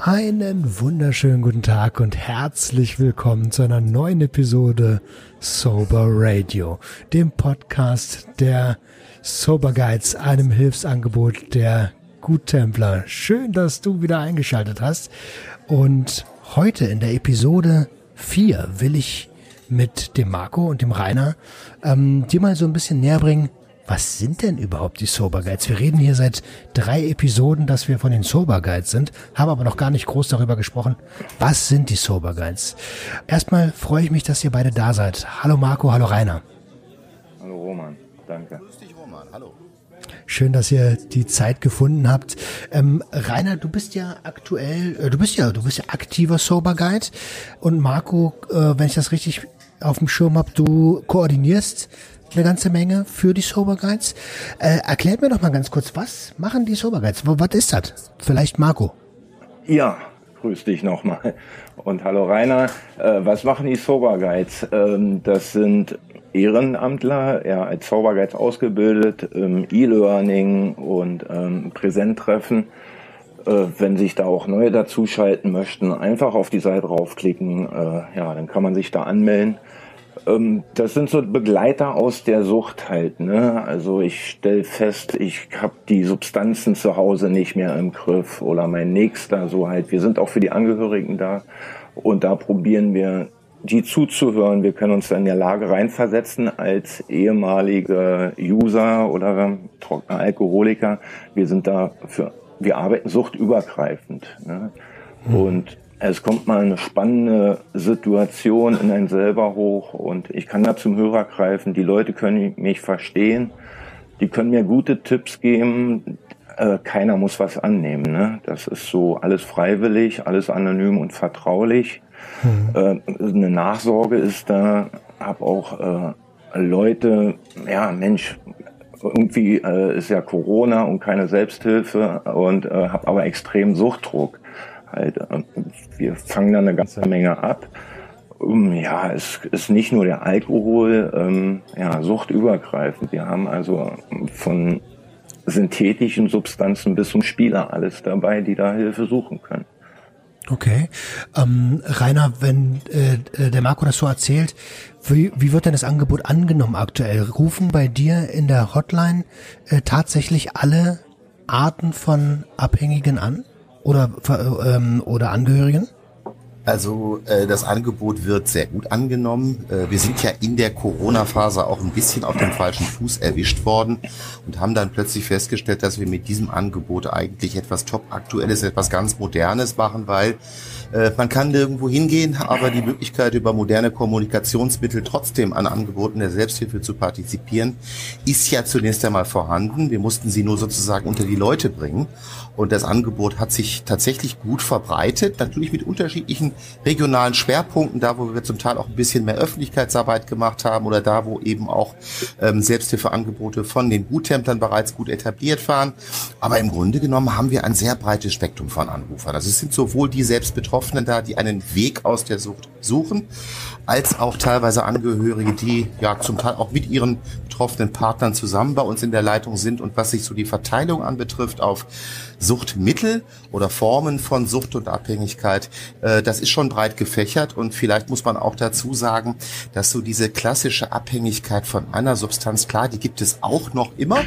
Einen wunderschönen guten Tag und herzlich willkommen zu einer neuen Episode Sober Radio, dem Podcast der Sober Guides, einem Hilfsangebot der Guttempler. Schön, dass du wieder eingeschaltet hast. Und heute in der Episode 4 will ich mit dem Marco und dem Rainer ähm, dir mal so ein bisschen näher bringen, was sind denn überhaupt die Sober Guides? Wir reden hier seit drei Episoden, dass wir von den Sober Guides sind, haben aber noch gar nicht groß darüber gesprochen. Was sind die Sober Guides? Erstmal freue ich mich, dass ihr beide da seid. Hallo Marco, hallo Rainer. Hallo Roman, danke. Grüß dich Roman, hallo. Schön, dass ihr die Zeit gefunden habt. Ähm, Rainer, du bist ja aktuell, äh, du bist ja, du bist ja aktiver Sober Guide und Marco, äh, wenn ich das richtig auf dem Schirm habe, du koordinierst eine ganze Menge für die Sober Guides. Äh, erklärt mir doch mal ganz kurz, was machen die Sober Guides? Was ist das? Vielleicht Marco. Ja, grüß dich nochmal. Und hallo Rainer. Äh, was machen die Sober Guides? Ähm, das sind Ehrenamtler, ja, als Sober Guides ausgebildet, ähm, E-Learning und ähm, Präsenttreffen. Äh, wenn sich da auch neue dazuschalten möchten, einfach auf die Seite draufklicken. Äh, ja, dann kann man sich da anmelden ähm, das sind so Begleiter aus der Sucht halt. Ne? Also ich stelle fest, ich habe die Substanzen zu Hause nicht mehr im Griff oder mein Nächster so halt. Wir sind auch für die Angehörigen da und da probieren wir die zuzuhören. Wir können uns da in der Lage reinversetzen als ehemalige User oder trockener Alkoholiker. Wir sind da für, wir arbeiten suchtübergreifend. Ne? Mhm. Und es kommt mal eine spannende Situation in einen selber hoch und ich kann da zum Hörer greifen. Die Leute können mich verstehen. Die können mir gute Tipps geben. Äh, keiner muss was annehmen. Ne? Das ist so alles freiwillig, alles anonym und vertraulich. Mhm. Äh, eine Nachsorge ist da. Hab auch äh, Leute, ja Mensch, irgendwie äh, ist ja Corona und keine Selbsthilfe und äh, habe aber extrem Suchtdruck halt. Wir fangen dann eine ganze Menge ab. Ja, es ist nicht nur der Alkohol, ähm, ja, suchtübergreifend. Wir haben also von synthetischen Substanzen bis zum Spieler alles dabei, die da Hilfe suchen können. Okay. Ähm, Rainer, wenn äh, äh, der Marco das so erzählt, wie, wie wird denn das Angebot angenommen aktuell? Rufen bei dir in der Hotline äh, tatsächlich alle Arten von Abhängigen an? Oder, ähm, oder Angehörigen? Also äh, das Angebot wird sehr gut angenommen. Äh, wir sind ja in der Corona-Phase auch ein bisschen auf dem falschen Fuß erwischt worden und haben dann plötzlich festgestellt, dass wir mit diesem Angebot eigentlich etwas top aktuelles, etwas ganz Modernes machen, weil äh, man kann nirgendwo hingehen, aber die Möglichkeit über moderne Kommunikationsmittel trotzdem an Angeboten der Selbsthilfe zu partizipieren, ist ja zunächst einmal vorhanden. Wir mussten sie nur sozusagen unter die Leute bringen. Und das Angebot hat sich tatsächlich gut verbreitet, natürlich mit unterschiedlichen regionalen Schwerpunkten, da wo wir zum Teil auch ein bisschen mehr Öffentlichkeitsarbeit gemacht haben oder da, wo eben auch ähm, Selbsthilfeangebote von den Guttemplern bereits gut etabliert waren. Aber im Grunde genommen haben wir ein sehr breites Spektrum von Anrufern. Also es sind sowohl die Selbstbetroffenen da, die einen Weg aus der Sucht suchen, als auch teilweise Angehörige, die ja zum Teil auch mit ihren betroffenen Partnern zusammen bei uns in der Leitung sind. Und was sich so die Verteilung anbetrifft auf Suchtmittel oder Formen von Sucht und Abhängigkeit, äh, das ist schon breit gefächert. Und vielleicht muss man auch dazu sagen, dass so diese klassische Abhängigkeit von einer Substanz, klar, die gibt es auch noch immer,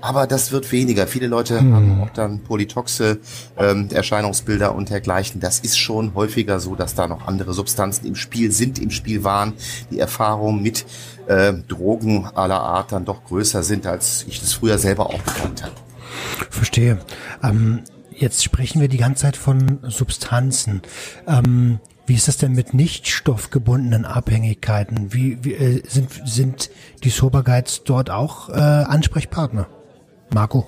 aber das wird weniger. Viele Leute hm. haben auch dann polytoxe ähm, Erscheinungsbilder und dergleichen. Das ist schon häufiger so, dass da noch andere Substanzen im Spiel sind, im Spiel waren. Die Erfahrungen mit äh, Drogen aller Art dann doch größer sind, als ich das früher selber auch gekannt habe. Verstehe. Ähm, jetzt sprechen wir die ganze Zeit von Substanzen. Ähm, wie ist das denn mit nicht stoffgebundenen Abhängigkeiten? Wie, wie äh, sind, sind die Sober Guides dort auch äh, Ansprechpartner? Marco?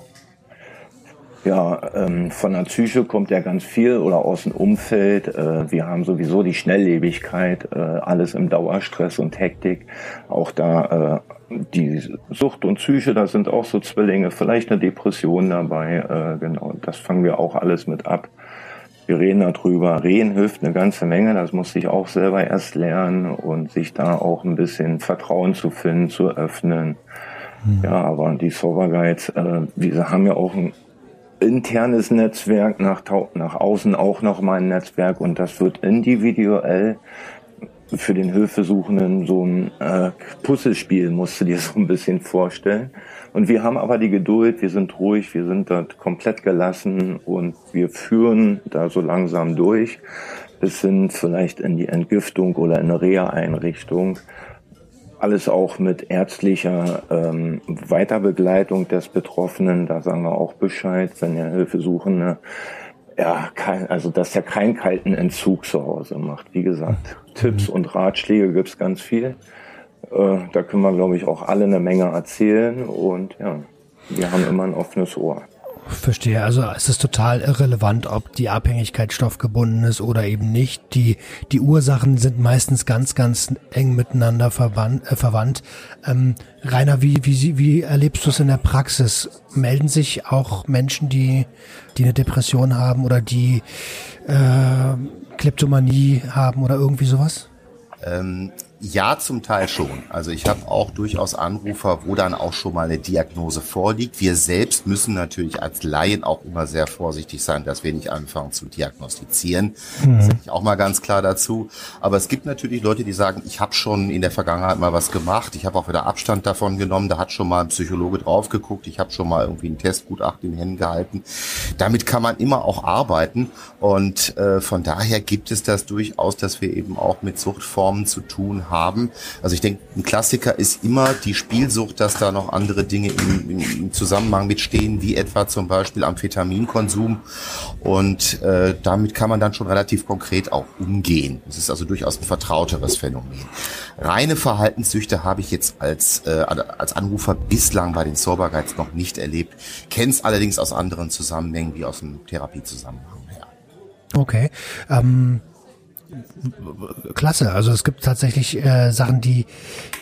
Ja, ähm, von der Psyche kommt ja ganz viel oder aus dem Umfeld. Äh, wir haben sowieso die Schnelllebigkeit, äh, alles im Dauerstress und Hektik. Auch da äh, die Sucht und Psyche, da sind auch so Zwillinge, vielleicht eine Depression dabei. Äh, genau, das fangen wir auch alles mit ab. Wir reden darüber. Reden hilft eine ganze Menge. Das muss ich auch selber erst lernen und sich da auch ein bisschen Vertrauen zu finden, zu öffnen. Ja, aber die Server Guides, äh, wir haben ja auch ein internes Netzwerk, nach, nach außen auch nochmal ein Netzwerk und das wird individuell für den Hilfesuchenden so ein äh, Puzzlespiel, musst du dir so ein bisschen vorstellen. Und wir haben aber die Geduld, wir sind ruhig, wir sind dort komplett gelassen und wir führen da so langsam durch bis hin vielleicht in die Entgiftung oder in eine Reha-Einrichtung. Alles auch mit ärztlicher ähm, Weiterbegleitung des Betroffenen. Da sagen wir auch Bescheid, wenn der Hilfesuchende ja, kein, also dass er keinen kalten Entzug zu Hause macht. Wie gesagt, mhm. Tipps und Ratschläge gibt's ganz viel. Äh, da können wir, glaube ich, auch alle eine Menge erzählen und ja, wir haben immer ein offenes Ohr. Verstehe. Also es ist total irrelevant, ob die Abhängigkeit stoffgebunden ist oder eben nicht. Die, die Ursachen sind meistens ganz, ganz eng miteinander verwandt. Äh, verwandt. Ähm, Rainer, wie, wie, wie erlebst du es in der Praxis? Melden sich auch Menschen, die, die eine Depression haben oder die äh, Kleptomanie haben oder irgendwie sowas? Ähm, ja, zum Teil schon. Also ich habe auch durchaus Anrufer, wo dann auch schon mal eine Diagnose vorliegt. Wir selbst müssen natürlich als Laien auch immer sehr vorsichtig sein, dass wir nicht anfangen zu diagnostizieren. Mhm. Das sage ich auch mal ganz klar dazu. Aber es gibt natürlich Leute, die sagen, ich habe schon in der Vergangenheit mal was gemacht. Ich habe auch wieder Abstand davon genommen. Da hat schon mal ein Psychologe drauf geguckt. Ich habe schon mal irgendwie ein Testgutachten in den Händen gehalten. Damit kann man immer auch arbeiten. Und äh, von daher gibt es das durchaus, dass wir eben auch mit Suchtformen zu tun haben haben. Also ich denke, ein Klassiker ist immer die Spielsucht, dass da noch andere Dinge im, im, Zusammenhang mitstehen, wie etwa zum Beispiel Amphetaminkonsum. Und äh, damit kann man dann schon relativ konkret auch umgehen. Das ist also durchaus ein vertrauteres Phänomen. Reine Verhaltenssüchte habe ich jetzt als, äh, als Anrufer bislang bei den Sober Guides noch nicht erlebt, kenne es allerdings aus anderen Zusammenhängen wie aus dem Therapiezusammenhang her. Okay. Ähm klasse. Also es gibt tatsächlich äh, Sachen, die,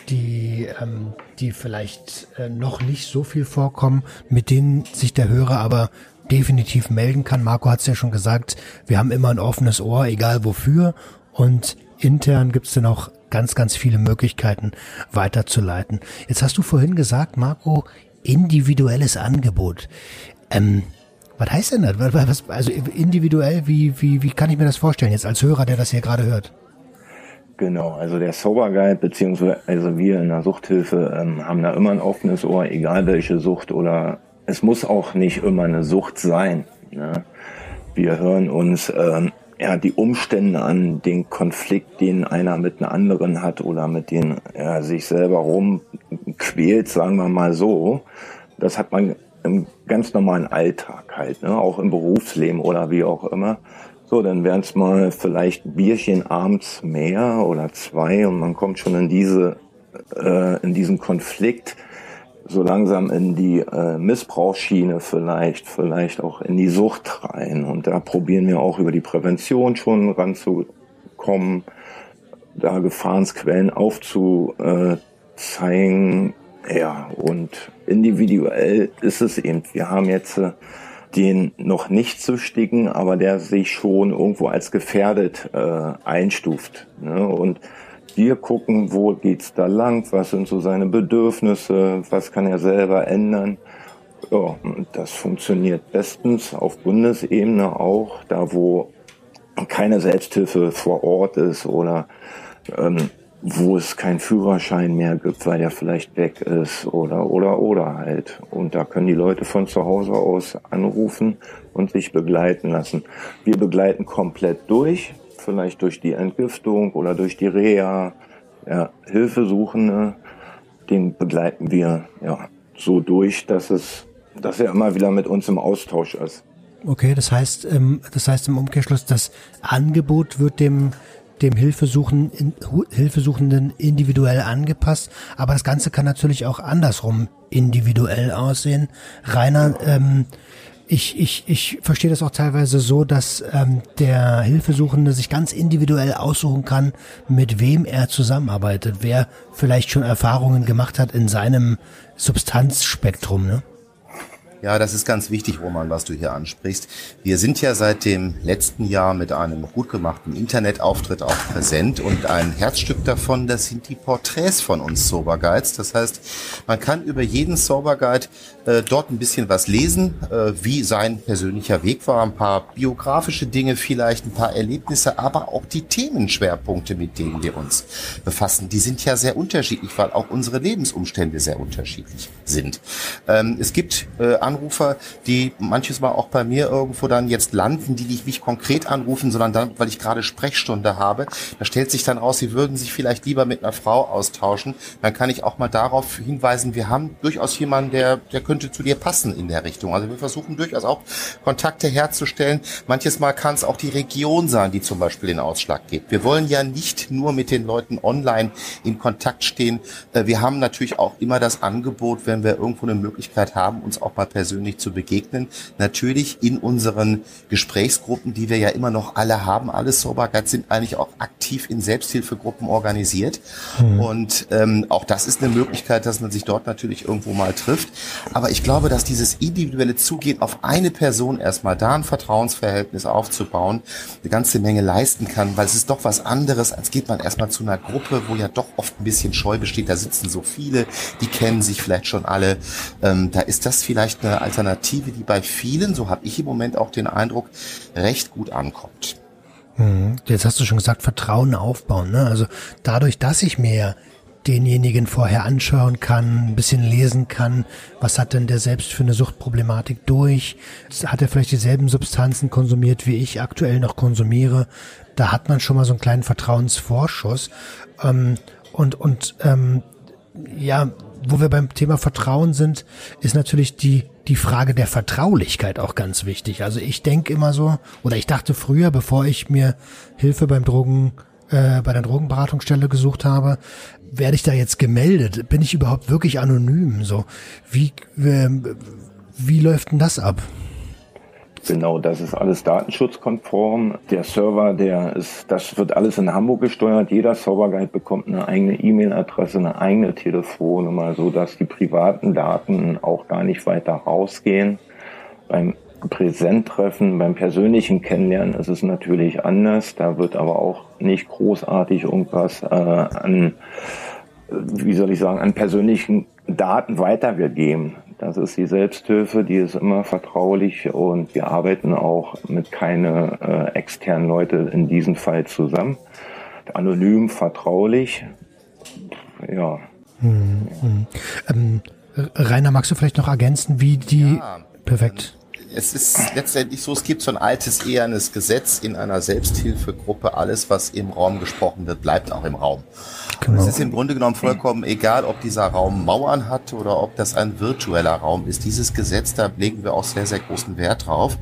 die, ähm, die vielleicht äh, noch nicht so viel vorkommen, mit denen sich der Hörer aber definitiv melden kann. Marco hat es ja schon gesagt, wir haben immer ein offenes Ohr, egal wofür. Und intern gibt es dann auch ganz, ganz viele Möglichkeiten weiterzuleiten. Jetzt hast du vorhin gesagt, Marco, individuelles Angebot. Ähm, was heißt denn das? Was, also individuell, wie, wie, wie kann ich mir das vorstellen jetzt als Hörer, der das hier gerade hört? Genau, also der Sober Guide beziehungsweise also wir in der Suchthilfe ähm, haben da immer ein offenes Ohr, egal welche Sucht oder es muss auch nicht immer eine Sucht sein. Ne? Wir hören uns ähm, ja die Umstände an, den Konflikt, den einer mit einer anderen hat oder mit dem er sich selber rumquält, sagen wir mal so. Das hat man im ganz normalen Alltag halt, ne? auch im Berufsleben oder wie auch immer. So, dann wären es mal vielleicht Bierchen abends mehr oder zwei und man kommt schon in diese, äh, in diesen Konflikt so langsam in die äh, Missbrauchsschiene vielleicht, vielleicht auch in die Sucht rein. Und da probieren wir auch über die Prävention schon ranzukommen, da Gefahrensquellen aufzuzeigen, ja, und individuell ist es eben. Wir haben jetzt äh, den noch nicht süchtigen, aber der sich schon irgendwo als gefährdet äh, einstuft. Ne? Und wir gucken, wo geht's da lang, was sind so seine Bedürfnisse, was kann er selber ändern. Ja, das funktioniert bestens auf Bundesebene auch, da wo keine Selbsthilfe vor Ort ist oder ähm, wo es keinen Führerschein mehr gibt, weil er vielleicht weg ist oder oder oder halt. Und da können die Leute von zu Hause aus anrufen und sich begleiten lassen. Wir begleiten komplett durch, vielleicht durch die Entgiftung oder durch die Reha. Ja, Hilfesuchende, den begleiten wir ja so durch, dass es, dass er immer wieder mit uns im Austausch ist. Okay, das heißt, ähm, das heißt im Umkehrschluss, das Angebot wird dem dem Hilfesuchen, Hilfesuchenden individuell angepasst. Aber das Ganze kann natürlich auch andersrum individuell aussehen. Rainer, ähm, ich, ich, ich verstehe das auch teilweise so, dass ähm, der Hilfesuchende sich ganz individuell aussuchen kann, mit wem er zusammenarbeitet, wer vielleicht schon Erfahrungen gemacht hat in seinem Substanzspektrum. Ne? Ja, das ist ganz wichtig, Roman, was du hier ansprichst. Wir sind ja seit dem letzten Jahr mit einem gut gemachten Internetauftritt auch präsent und ein Herzstück davon, das sind die Porträts von uns Sober Guides. Das heißt, man kann über jeden Sober Guide äh, dort ein bisschen was lesen, äh, wie sein persönlicher Weg war, ein paar biografische Dinge vielleicht, ein paar Erlebnisse, aber auch die Themenschwerpunkte, mit denen wir uns befassen, die sind ja sehr unterschiedlich, weil auch unsere Lebensumstände sehr unterschiedlich sind. Ähm, es gibt äh, Anrufer, die manches Mal auch bei mir irgendwo dann jetzt landen, die nicht mich konkret anrufen, sondern dann, weil ich gerade Sprechstunde habe. Da stellt sich dann raus, sie würden sich vielleicht lieber mit einer Frau austauschen. Dann kann ich auch mal darauf hinweisen, wir haben durchaus jemanden, der, der könnte zu dir passen in der Richtung. Also wir versuchen durchaus auch Kontakte herzustellen. Manches Mal kann es auch die Region sein, die zum Beispiel den Ausschlag gibt. Wir wollen ja nicht nur mit den Leuten online in Kontakt stehen. Äh, wir haben natürlich auch immer das Angebot, wenn wir irgendwo eine Möglichkeit haben, uns auch mal persönlich zu begegnen. Natürlich in unseren Gesprächsgruppen, die wir ja immer noch alle haben. Alle Soberguides sind eigentlich auch aktiv in Selbsthilfegruppen organisiert. Mhm. Und ähm, auch das ist eine Möglichkeit, dass man sich dort natürlich irgendwo mal trifft. Aber ich glaube, dass dieses individuelle Zugehen auf eine Person erstmal da ein Vertrauensverhältnis aufzubauen, eine ganze Menge leisten kann, weil es ist doch was anderes, als geht man erstmal zu einer Gruppe, wo ja doch oft ein bisschen Scheu besteht. Da sitzen so viele, die kennen sich vielleicht schon alle. Ähm, da ist das vielleicht eine Alternative, die bei vielen, so habe ich im Moment auch den Eindruck, recht gut ankommt. Mhm. Jetzt hast du schon gesagt, Vertrauen aufbauen. Ne? Also dadurch, dass ich mir denjenigen vorher anschauen kann, ein bisschen lesen kann, was hat denn der selbst für eine Suchtproblematik durch? Hat er vielleicht dieselben Substanzen konsumiert, wie ich aktuell noch konsumiere? Da hat man schon mal so einen kleinen Vertrauensvorschuss. Ähm, und und ähm, ja, wo wir beim Thema Vertrauen sind, ist natürlich die, die Frage der Vertraulichkeit auch ganz wichtig. Also ich denke immer so, oder ich dachte früher, bevor ich mir Hilfe beim Drogen, äh, bei der Drogenberatungsstelle gesucht habe, werde ich da jetzt gemeldet? Bin ich überhaupt wirklich anonym? So, wie, äh, wie läuft denn das ab? Genau, das ist alles datenschutzkonform. Der Server, der ist, das wird alles in Hamburg gesteuert. Jeder Serverguide bekommt eine eigene E-Mail-Adresse, eine eigene Telefonnummer, so dass die privaten Daten auch gar nicht weiter rausgehen. Beim Präsenttreffen, beim persönlichen Kennenlernen ist es natürlich anders. Da wird aber auch nicht großartig irgendwas äh, an, wie soll ich sagen, an persönlichen Daten weitergegeben. Das ist die Selbsthilfe, die ist immer vertraulich und wir arbeiten auch mit keine äh, externen Leute in diesem Fall zusammen. Anonym, vertraulich. Ja. Hm, hm. Ähm, Rainer, magst du vielleicht noch ergänzen, wie die. Ja, perfekt. Es ist letztendlich so, es gibt so ein altes ehernes Gesetz in einer Selbsthilfegruppe. Alles, was im Raum gesprochen wird, bleibt auch im Raum. Genau. Es ist im Grunde genommen vollkommen egal, ob dieser Raum Mauern hat oder ob das ein virtueller Raum ist. Dieses Gesetz, da legen wir auch sehr, sehr großen Wert drauf.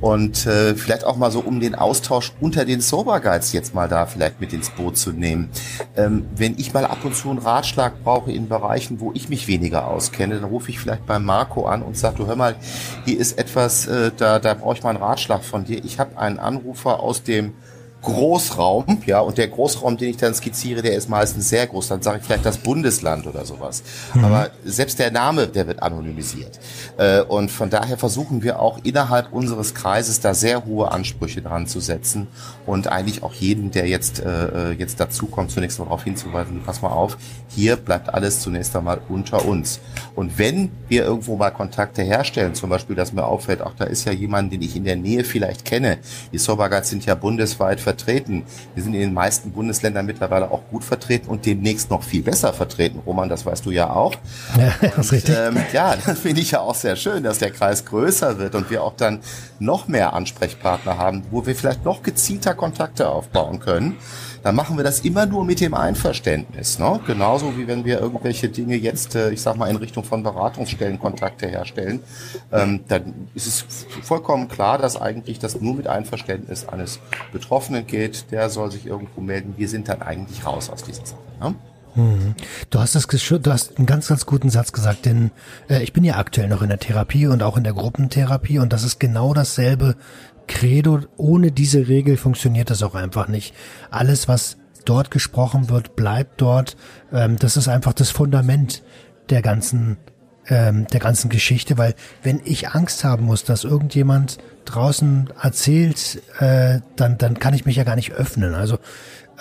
Und äh, vielleicht auch mal so, um den Austausch unter den Sober Guides jetzt mal da vielleicht mit ins Boot zu nehmen. Ähm, wenn ich mal ab und zu einen Ratschlag brauche in Bereichen, wo ich mich weniger auskenne, dann rufe ich vielleicht beim Marco an und sage, du hör mal, hier ist etwas, äh, da, da brauche ich mal einen Ratschlag von dir. Ich habe einen Anrufer aus dem Großraum, ja, und der Großraum, den ich dann skizziere, der ist meistens sehr groß. Dann sage ich vielleicht das Bundesland oder sowas. Mhm. Aber selbst der Name, der wird anonymisiert. Äh, und von daher versuchen wir auch innerhalb unseres Kreises da sehr hohe Ansprüche dran zu setzen und eigentlich auch jeden, der jetzt äh, jetzt dazukommt, zunächst mal darauf hinzuweisen, pass mal auf, hier bleibt alles zunächst einmal unter uns. Und wenn wir irgendwo mal Kontakte herstellen, zum Beispiel, dass mir auffällt, auch da ist ja jemand, den ich in der Nähe vielleicht kenne. Die Soberguides sind ja bundesweit vertreten. Wir sind in den meisten Bundesländern mittlerweile auch gut vertreten und demnächst noch viel besser vertreten. Roman, das weißt du ja auch. Ja, das ist richtig. Ähm, ja, das finde ich ja auch sehr schön, dass der Kreis größer wird und wir auch dann noch mehr Ansprechpartner haben, wo wir vielleicht noch gezielter Kontakte aufbauen können dann machen wir das immer nur mit dem Einverständnis. Ne? Genauso wie wenn wir irgendwelche Dinge jetzt, äh, ich sag mal, in Richtung von Beratungsstellen Kontakte herstellen, ähm, dann ist es vollkommen klar, dass eigentlich das nur mit Einverständnis eines Betroffenen geht. Der soll sich irgendwo melden. Wir sind dann eigentlich raus aus dieser Sache. Ne? Mhm. Du hast das, du hast einen ganz, ganz guten Satz gesagt, denn äh, ich bin ja aktuell noch in der Therapie und auch in der Gruppentherapie und das ist genau dasselbe Credo. Ohne diese Regel funktioniert das auch einfach nicht. Alles, was dort gesprochen wird, bleibt dort. Ähm, das ist einfach das Fundament der ganzen ähm, der ganzen Geschichte, weil wenn ich Angst haben muss, dass irgendjemand draußen erzählt, äh, dann, dann kann ich mich ja gar nicht öffnen. Also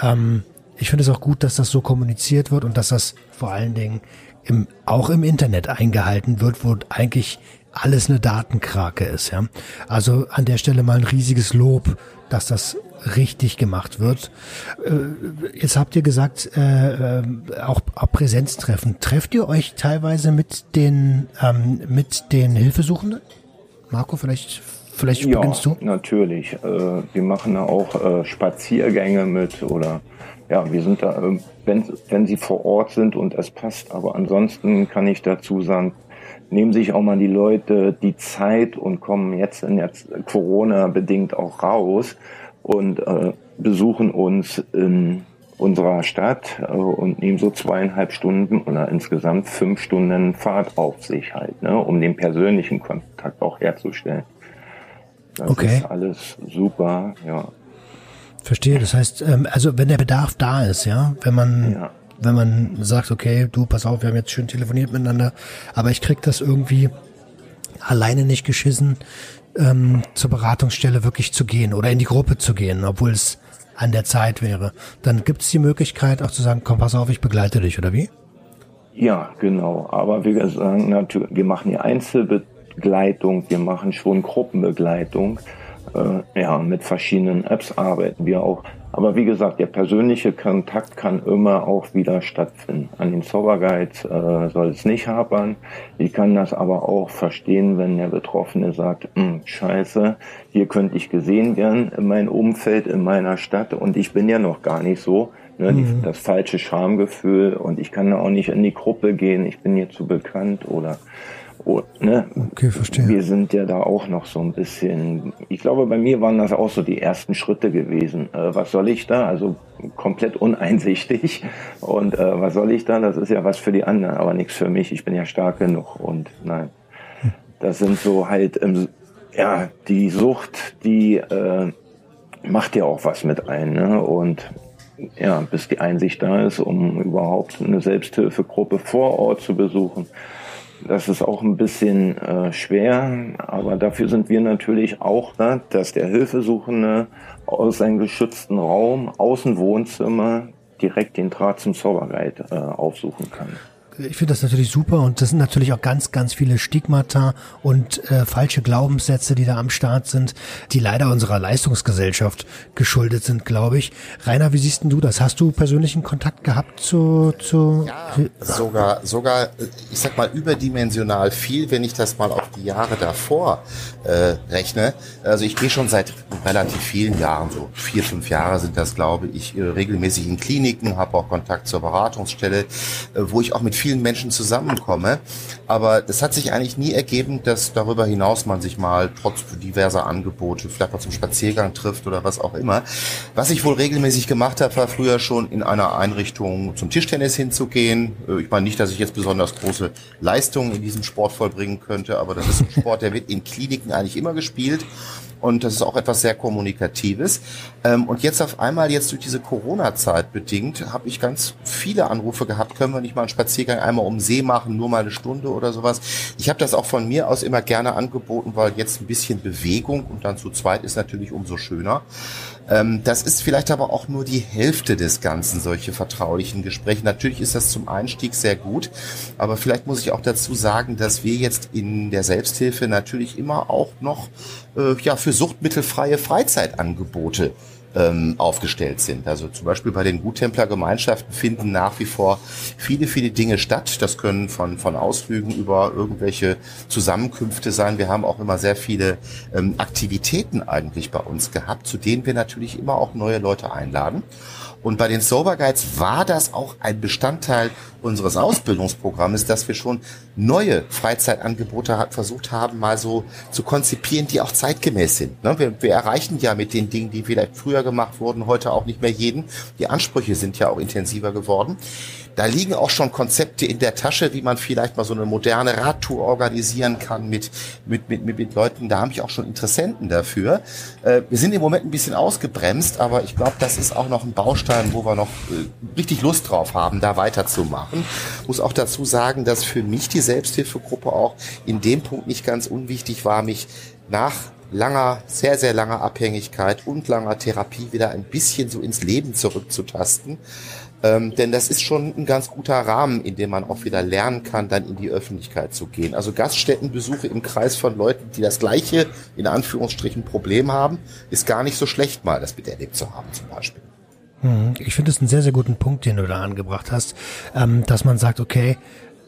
ähm, ich finde es auch gut, dass das so kommuniziert wird und dass das vor allen Dingen im, auch im Internet eingehalten wird, wo eigentlich alles eine Datenkrake ist. Ja? Also an der Stelle mal ein riesiges Lob, dass das richtig gemacht wird. Äh, jetzt habt ihr gesagt, äh, äh, auch, auch Präsenztreffen. Trefft ihr euch teilweise mit den ähm, mit den Hilfesuchenden? Marco, vielleicht vielleicht ja, beginnst du? Natürlich. Äh, wir machen da auch äh, Spaziergänge mit oder ja, wir sind da, wenn, wenn sie vor Ort sind und es passt. Aber ansonsten kann ich dazu sagen, nehmen sich auch mal die Leute die Zeit und kommen jetzt in jetzt Corona bedingt auch raus und äh, besuchen uns in unserer Stadt äh, und nehmen so zweieinhalb Stunden oder insgesamt fünf Stunden Fahrt auf sich halt, ne, um den persönlichen Kontakt auch herzustellen. Das okay. ist alles super, ja. Verstehe. Das heißt, ähm, also wenn der Bedarf da ist, ja, wenn man ja. Wenn man sagt, okay, du pass auf, wir haben jetzt schön telefoniert miteinander, aber ich krieg das irgendwie alleine nicht geschissen, ähm, zur Beratungsstelle wirklich zu gehen oder in die Gruppe zu gehen, obwohl es an der Zeit wäre. Dann gibt es die Möglichkeit auch zu sagen, komm, pass auf, ich begleite dich, oder wie? Ja, genau. Aber wir sagen natürlich, wir machen hier Einzelbegleitung, wir machen schon Gruppenbegleitung. Äh, ja, mit verschiedenen Apps arbeiten wir auch. Aber wie gesagt, der persönliche Kontakt kann immer auch wieder stattfinden. An den Zauberguides äh, soll es nicht hapern. Ich kann das aber auch verstehen, wenn der Betroffene sagt, hm, scheiße, hier könnte ich gesehen werden in meinem Umfeld, in meiner Stadt und ich bin ja noch gar nicht so. Ne, mhm. das falsche Schamgefühl und ich kann auch nicht in die Gruppe gehen, ich bin hier zu bekannt oder Oh, ne? Okay, verstehe. Wir sind ja da auch noch so ein bisschen, ich glaube, bei mir waren das auch so die ersten Schritte gewesen. Äh, was soll ich da? Also komplett uneinsichtig. Und äh, was soll ich da? Das ist ja was für die anderen, aber nichts für mich. Ich bin ja stark genug. Und nein, das sind so halt, ähm, ja, die Sucht, die äh, macht ja auch was mit ein. Ne? Und ja, bis die Einsicht da ist, um überhaupt eine Selbsthilfegruppe vor Ort zu besuchen das ist auch ein bisschen äh, schwer, aber dafür sind wir natürlich auch da, dass der Hilfesuchende aus seinem geschützten Raum, aus dem Wohnzimmer direkt den Draht zum Zauberguide äh, aufsuchen kann ich finde das natürlich super und das sind natürlich auch ganz, ganz viele Stigmata und äh, falsche Glaubenssätze, die da am Start sind, die leider unserer Leistungsgesellschaft geschuldet sind, glaube ich. Rainer, wie siehst denn du das? Hast du persönlichen Kontakt gehabt zu, zu ja, sogar, sogar, ich sag mal, überdimensional viel, wenn ich das mal auf die Jahre davor äh, rechne. Also ich gehe schon seit relativ vielen Jahren, so vier, fünf Jahre sind das, glaube ich, äh, regelmäßig in Kliniken, habe auch Kontakt zur Beratungsstelle, äh, wo ich auch mit vielen vielen Menschen zusammenkomme. Aber es hat sich eigentlich nie ergeben, dass darüber hinaus man sich mal trotz diverser Angebote vielleicht mal zum Spaziergang trifft oder was auch immer. Was ich wohl regelmäßig gemacht habe, war früher schon in einer Einrichtung zum Tischtennis hinzugehen. Äh, ich meine nicht, dass ich jetzt besonders große Leistungen in diesem Sport vollbringen könnte, aber das ist ein Sport, der wird in Kliniken eigentlich immer gespielt und das ist auch etwas sehr Kommunikatives. Ähm, und jetzt auf einmal, jetzt durch diese Corona-Zeit bedingt, habe ich ganz viele Anrufe gehabt, können wir nicht mal einen Spaziergang einmal um See machen, nur mal eine Stunde oder sowas. Ich habe das auch von mir aus immer gerne angeboten, weil jetzt ein bisschen Bewegung und dann zu zweit ist natürlich umso schöner. Ähm, das ist vielleicht aber auch nur die Hälfte des Ganzen, solche vertraulichen Gespräche. Natürlich ist das zum Einstieg sehr gut, aber vielleicht muss ich auch dazu sagen, dass wir jetzt in der Selbsthilfe natürlich immer auch noch äh, ja, für suchtmittelfreie Freizeitangebote ähm, aufgestellt sind. Also zum Beispiel bei den Guttempler-Gemeinschaften finden nach wie vor viele, viele Dinge statt. Das können von, von Ausflügen über irgendwelche Zusammenkünfte sein. Wir haben auch immer sehr viele ähm, Aktivitäten eigentlich bei uns gehabt, zu denen wir natürlich immer auch neue Leute einladen. Und bei den Sober Guides war das auch ein Bestandteil unseres Ausbildungsprogrammes, dass wir schon neue Freizeitangebote versucht haben, mal so zu konzipieren, die auch zeitgemäß sind. Ne? Wir, wir erreichen ja mit den Dingen, die vielleicht früher gemacht wurden, heute auch nicht mehr jeden. Die Ansprüche sind ja auch intensiver geworden. Da liegen auch schon Konzepte in der Tasche, wie man vielleicht mal so eine moderne Radtour organisieren kann mit, mit, mit, mit, mit Leuten. Da habe ich auch schon Interessenten dafür. Äh, wir sind im Moment ein bisschen ausgebremst, aber ich glaube, das ist auch noch ein Baustein wo wir noch äh, richtig Lust drauf haben, da weiterzumachen. Muss auch dazu sagen, dass für mich die Selbsthilfegruppe auch in dem Punkt nicht ganz unwichtig war, mich nach langer, sehr, sehr langer Abhängigkeit und langer Therapie wieder ein bisschen so ins Leben zurückzutasten. Ähm, denn das ist schon ein ganz guter Rahmen, in dem man auch wieder lernen kann, dann in die Öffentlichkeit zu gehen. Also Gaststättenbesuche im Kreis von Leuten, die das gleiche, in Anführungsstrichen, Problem haben, ist gar nicht so schlecht mal, das miterlebt zu haben zum Beispiel. Hm, ich finde es einen sehr, sehr guten Punkt, den du da angebracht hast, ähm, dass man sagt, okay,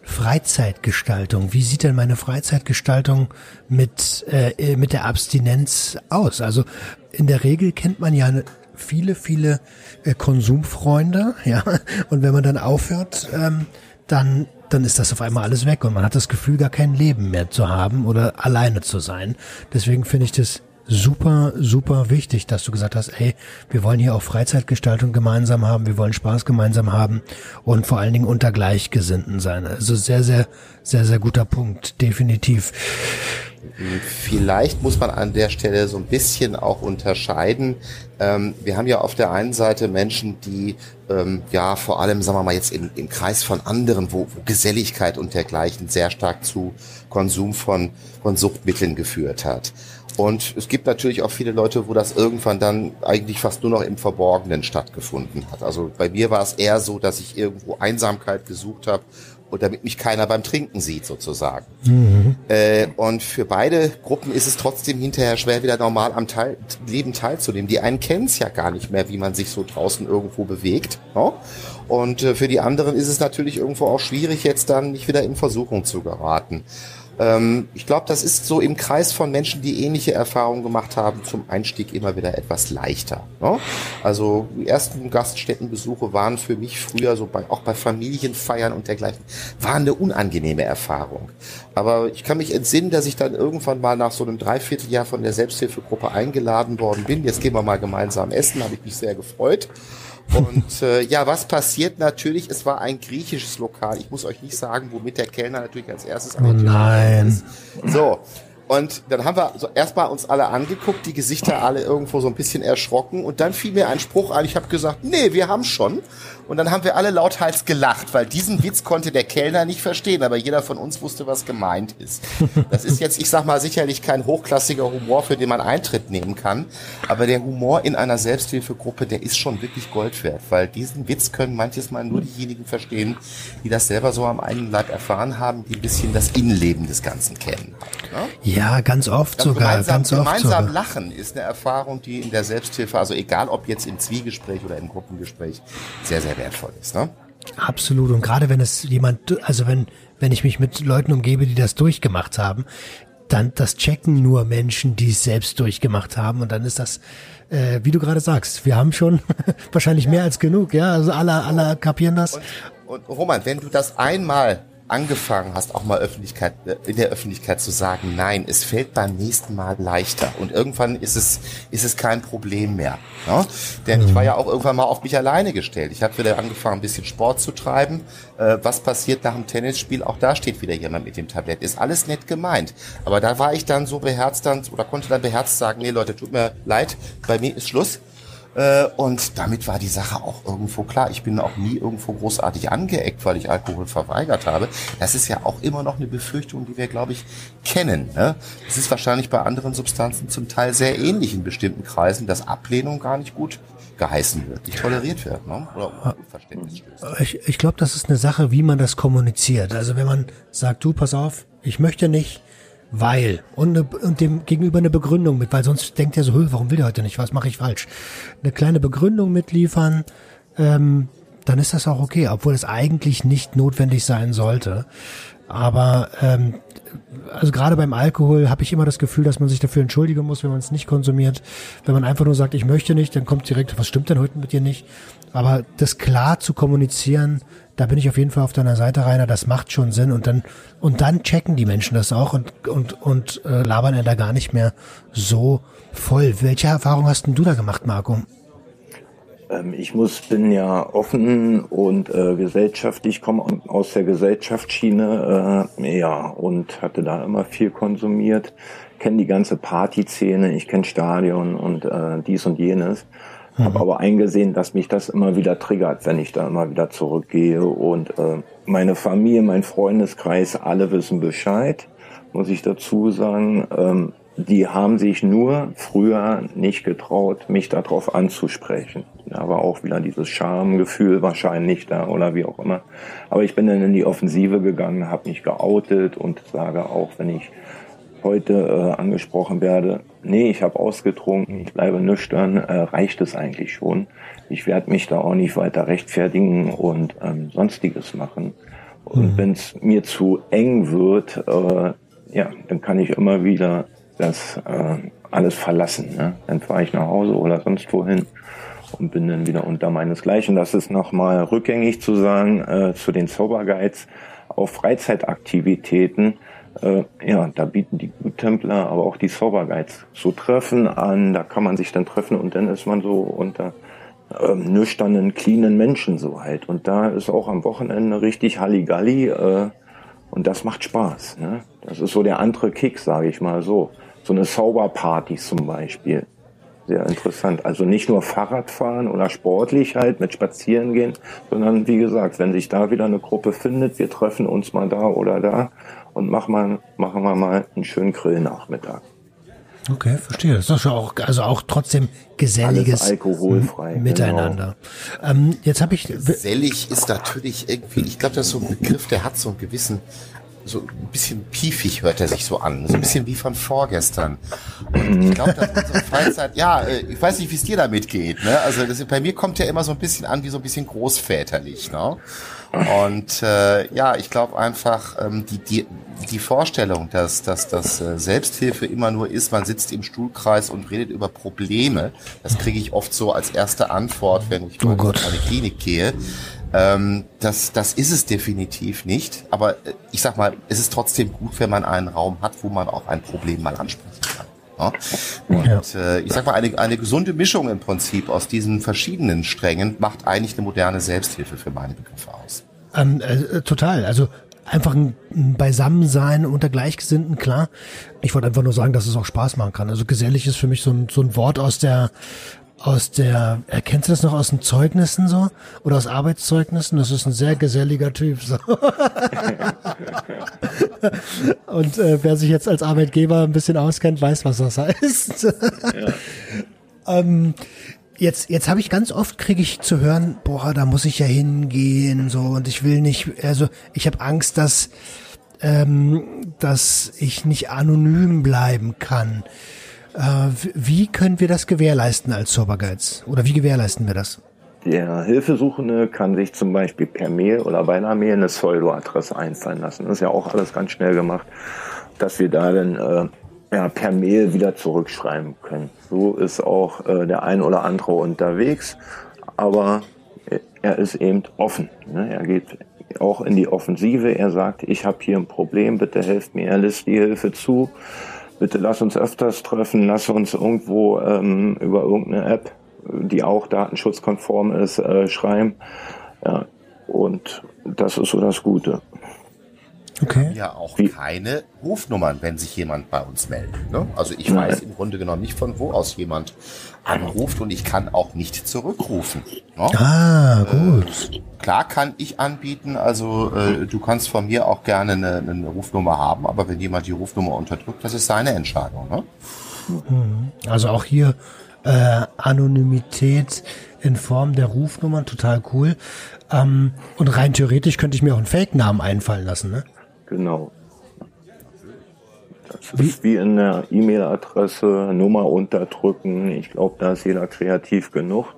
Freizeitgestaltung. Wie sieht denn meine Freizeitgestaltung mit, äh, mit der Abstinenz aus? Also in der Regel kennt man ja viele, viele äh, Konsumfreunde, ja. Und wenn man dann aufhört, ähm, dann dann ist das auf einmal alles weg und man hat das Gefühl, gar kein Leben mehr zu haben oder alleine zu sein. Deswegen finde ich das super, super wichtig, dass du gesagt hast, ey, wir wollen hier auch Freizeitgestaltung gemeinsam haben, wir wollen Spaß gemeinsam haben und vor allen Dingen unter Gleichgesinnten sein. Also sehr, sehr, sehr, sehr guter Punkt, definitiv. Vielleicht muss man an der Stelle so ein bisschen auch unterscheiden. Ähm, wir haben ja auf der einen Seite Menschen, die ähm, ja vor allem, sagen wir mal, jetzt im, im Kreis von anderen, wo, wo Geselligkeit und dergleichen sehr stark zu Konsum von, von Suchtmitteln geführt hat. Und es gibt natürlich auch viele Leute, wo das irgendwann dann eigentlich fast nur noch im Verborgenen stattgefunden hat. Also bei mir war es eher so, dass ich irgendwo Einsamkeit gesucht habe und damit mich keiner beim Trinken sieht sozusagen. Mhm. Äh, und für beide Gruppen ist es trotzdem hinterher schwer, wieder normal am Teil Leben teilzunehmen. Die einen kennen es ja gar nicht mehr, wie man sich so draußen irgendwo bewegt. No? Und äh, für die anderen ist es natürlich irgendwo auch schwierig, jetzt dann nicht wieder in Versuchung zu geraten. Ähm, ich glaube, das ist so im Kreis von Menschen, die ähnliche Erfahrungen gemacht haben, zum Einstieg immer wieder etwas leichter. Ne? Also die ersten Gaststättenbesuche waren für mich früher so bei, auch bei Familienfeiern und dergleichen, waren eine unangenehme Erfahrung. Aber ich kann mich entsinnen, dass ich dann irgendwann mal nach so einem Dreivierteljahr von der Selbsthilfegruppe eingeladen worden bin. Jetzt gehen wir mal gemeinsam essen, habe ich mich sehr gefreut. Und äh, ja, was passiert natürlich? Es war ein griechisches Lokal. Ich muss euch nicht sagen, womit der Kellner natürlich als erstes oh nein. ist. So. Und dann haben wir so erstmal uns alle angeguckt, die Gesichter alle irgendwo so ein bisschen erschrocken. Und dann fiel mir ein Spruch ein. Ich habe gesagt, nee, wir haben schon. Und dann haben wir alle lauthals gelacht, weil diesen Witz konnte der Kellner nicht verstehen, aber jeder von uns wusste, was gemeint ist. Das ist jetzt, ich sag mal, sicherlich kein hochklassiger Humor, für den man Eintritt nehmen kann, aber der Humor in einer Selbsthilfegruppe, der ist schon wirklich Gold wert, weil diesen Witz können manches Mal nur diejenigen verstehen, die das selber so am eigenen Leib erfahren haben, die ein bisschen das Innenleben des Ganzen kennen. Ja, ja ganz oft das sogar. Gemeinsam, ganz oft gemeinsam sogar. lachen ist eine Erfahrung, die in der Selbsthilfe, also egal ob jetzt im Zwiegespräch oder im Gruppengespräch, sehr, sehr wertvoll ist. Ne? Absolut. Und gerade wenn es jemand, also wenn, wenn ich mich mit Leuten umgebe, die das durchgemacht haben, dann das checken nur Menschen, die es selbst durchgemacht haben. Und dann ist das, äh, wie du gerade sagst, wir haben schon wahrscheinlich mehr als genug, ja. Also alle, alle kapieren das. Und, und Roman, wenn du das einmal angefangen hast, auch mal Öffentlichkeit, äh, in der Öffentlichkeit zu sagen, nein, es fällt beim nächsten Mal leichter und irgendwann ist es, ist es kein Problem mehr. Ne? Denn ich war ja auch irgendwann mal auf mich alleine gestellt. Ich habe wieder angefangen, ein bisschen Sport zu treiben. Äh, was passiert nach dem Tennisspiel? Auch da steht wieder jemand mit dem Tablett. Ist alles nett gemeint. Aber da war ich dann so beherzt dann, oder konnte dann beherzt sagen, nee Leute, tut mir leid, bei mir ist Schluss. Äh, und damit war die Sache auch irgendwo klar. Ich bin auch nie irgendwo großartig angeeckt, weil ich Alkohol verweigert habe. Das ist ja auch immer noch eine Befürchtung, die wir, glaube ich, kennen. Ne? Das ist wahrscheinlich bei anderen Substanzen zum Teil sehr ähnlich in bestimmten Kreisen, dass Ablehnung gar nicht gut geheißen wird, nicht toleriert wird, ne? oder Verständnis. Ich, ich glaube, das ist eine Sache, wie man das kommuniziert. Also wenn man sagt, du, pass auf, ich möchte nicht, weil und, ne, und dem gegenüber eine Begründung mit, weil sonst denkt er so, warum will der heute nicht, was mache ich falsch? Eine kleine Begründung mitliefern, ähm, dann ist das auch okay, obwohl es eigentlich nicht notwendig sein sollte. Aber ähm, also gerade beim Alkohol habe ich immer das Gefühl, dass man sich dafür entschuldigen muss, wenn man es nicht konsumiert. Wenn man einfach nur sagt, ich möchte nicht, dann kommt direkt, was stimmt denn heute mit dir nicht? Aber das klar zu kommunizieren, da bin ich auf jeden Fall auf deiner Seite, Rainer, das macht schon Sinn und dann und dann checken die Menschen das auch und und und äh, labern er da gar nicht mehr so voll. Welche Erfahrung hast denn du da gemacht, Marco? Ähm, ich muss, bin ja offen und äh, gesellschaftlich, komme aus der Gesellschaftsschiene, äh, ja, und hatte da immer viel konsumiert, kenne die ganze Partyszene, ich kenne Stadion und äh, dies und jenes. Mhm. Habe aber eingesehen, dass mich das immer wieder triggert, wenn ich da immer wieder zurückgehe. Und äh, meine Familie, mein Freundeskreis, alle wissen Bescheid, muss ich dazu sagen. Ähm, die haben sich nur früher nicht getraut, mich darauf anzusprechen. Da war auch wieder dieses Schamgefühl wahrscheinlich da oder wie auch immer. Aber ich bin dann in die Offensive gegangen, habe mich geoutet und sage auch, wenn ich heute äh, angesprochen werde, nee, ich habe ausgetrunken, ich bleibe nüchtern, äh, reicht es eigentlich schon. Ich werde mich da auch nicht weiter rechtfertigen und ähm, sonstiges machen. Und mhm. wenn es mir zu eng wird, äh, ja, dann kann ich immer wieder das äh, alles verlassen. Ne? Dann fahre ich nach Hause oder sonst wohin und bin dann wieder unter meinesgleichen. Das ist nochmal rückgängig zu sagen äh, zu den Zauberguides auf Freizeitaktivitäten. Äh, ja, da bieten die Guttempler, aber auch die Zauberguides so Treffen an. Da kann man sich dann treffen und dann ist man so unter ähm, nüchternen, cleanen Menschen so halt. Und da ist auch am Wochenende richtig Halligalli äh, und das macht Spaß. Ne? Das ist so der andere Kick, sage ich mal so so eine Sauberparty zum Beispiel. Sehr interessant. Also nicht nur Fahrradfahren oder sportlich halt mit Spazieren gehen, sondern wie gesagt, wenn sich da wieder eine Gruppe findet, wir treffen uns mal da oder da und machen, mal, machen wir mal einen schönen Grillnachmittag. Okay, verstehe. Das ist doch schon auch, also auch trotzdem geselliges Alles alkoholfrei, Miteinander. Genau. Ähm, jetzt habe ich gesellig ist natürlich irgendwie, ich glaube, das ist so ein Begriff, der hat so einen gewissen so ein bisschen piefig hört er sich so an. So ein bisschen wie von vorgestern. Und ich glaube, dass unsere Freizeit, ja, äh, ich weiß nicht, wie es dir damit geht. Ne? Also das, bei mir kommt ja immer so ein bisschen an wie so ein bisschen großväterlich. Ne? Und äh, ja, ich glaube einfach, ähm, die, die, die Vorstellung, dass, dass, dass äh, Selbsthilfe immer nur ist, man sitzt im Stuhlkreis und redet über Probleme, das kriege ich oft so als erste Antwort, wenn ich oh in eine Klinik gehe. Ähm, das, das ist es definitiv nicht. Aber äh, ich sag mal, es ist trotzdem gut, wenn man einen Raum hat, wo man auch ein Problem mal ansprechen kann. Ja? Und äh, ich sag mal, eine, eine gesunde Mischung im Prinzip aus diesen verschiedenen Strängen macht eigentlich eine moderne Selbsthilfe für meine Begriffe aus. Ähm, äh, total. Also einfach ein, ein Beisammensein unter Gleichgesinnten, klar. Ich wollte einfach nur sagen, dass es auch Spaß machen kann. Also gesellig ist für mich so ein, so ein Wort aus der aus der, erkennst du das noch aus den Zeugnissen so? Oder aus Arbeitszeugnissen? Das ist ein sehr geselliger Typ. So. Und äh, wer sich jetzt als Arbeitgeber ein bisschen auskennt, weiß, was das heißt. ja. ähm, jetzt, jetzt habe ich ganz oft kriege ich zu hören, boah, da muss ich ja hingehen, so und ich will nicht, also ich habe Angst, dass ähm, dass ich nicht anonym bleiben kann. Äh, wie können wir das gewährleisten als Soberguides? Oder wie gewährleisten wir das? Der Hilfesuchende kann sich zum Beispiel per Mail oder bei einer Mail eine Pseudo-Adresse einfallen lassen. Das ist ja auch alles ganz schnell gemacht, dass wir da dann äh, ja, per Mail wieder zurückschreiben können. So ist auch äh, der ein oder andere unterwegs, aber er ist eben offen. Ne? Er geht auch in die Offensive. Er sagt, ich habe hier ein Problem, bitte helft mir. Er lässt die Hilfe zu bitte lass uns öfters treffen, lass uns irgendwo ähm, über irgendeine App, die auch datenschutzkonform ist, äh, schreiben. Ja, und das ist so das Gute. Okay. Wir haben ja auch Wie? keine Rufnummern, wenn sich jemand bei uns meldet. Ne? Also ich weiß im Grunde genommen nicht, von wo aus jemand anruft und ich kann auch nicht zurückrufen. Ne? Ah, gut. Äh, klar kann ich anbieten, also äh, du kannst von mir auch gerne eine, eine, Rufnummer haben, aber wenn jemand die Rufnummer unterdrückt, das ist seine Entscheidung. Ne? Mhm. Also auch hier äh, Anonymität in Form der Rufnummern, total cool. Ähm, und rein theoretisch könnte ich mir auch einen Fake-Namen einfallen lassen, ne? Genau. Das ist wie in der E-Mail-Adresse, Nummer unterdrücken. Ich glaube, da ist jeder kreativ genug.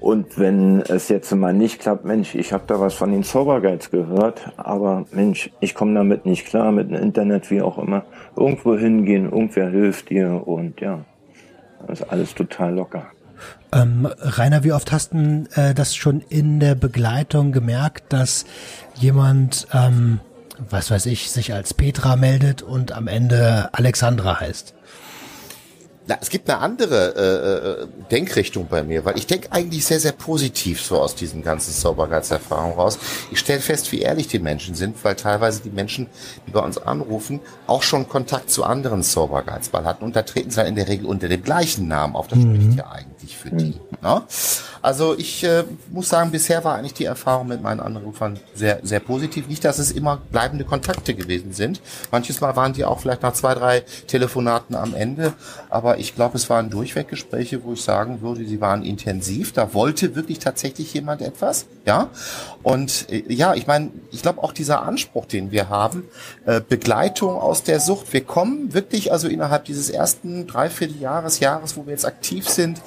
Und wenn es jetzt mal nicht klappt, Mensch, ich habe da was von den Zauberguides gehört, aber Mensch, ich komme damit nicht klar, mit dem Internet, wie auch immer. Irgendwo hingehen, irgendwer hilft dir und ja, das ist alles total locker. Ähm, Rainer, wie oft hast du äh, das schon in der Begleitung gemerkt, dass jemand ähm, was weiß ich, sich als Petra meldet und am Ende Alexandra heißt. Na, es gibt eine andere äh, äh, Denkrichtung bei mir, weil ich denke eigentlich sehr, sehr positiv so aus diesen ganzen Sauberkeitserfahrungen raus. Ich stelle fest, wie ehrlich die Menschen sind, weil teilweise die Menschen, die bei uns anrufen, auch schon Kontakt zu anderen Sauberkeitsball hatten und da treten sie dann in der Regel unter dem gleichen Namen auf. Das mhm. spricht ja eigentlich eigentlich für die. Ne? Also ich äh, muss sagen, bisher war eigentlich die Erfahrung mit meinen Anrufern sehr, sehr positiv. Nicht, dass es immer bleibende Kontakte gewesen sind. Manches Mal waren die auch vielleicht nach zwei, drei Telefonaten am Ende. Aber ich glaube, es waren Durchweggespräche, wo ich sagen würde, sie waren intensiv. Da wollte wirklich tatsächlich jemand etwas. Ja. Und äh, ja, ich meine, ich glaube auch dieser Anspruch, den wir haben, äh, Begleitung aus der Sucht. Wir kommen wirklich also innerhalb dieses ersten Dreivierteljahres, Jahres, wo wir jetzt aktiv sind,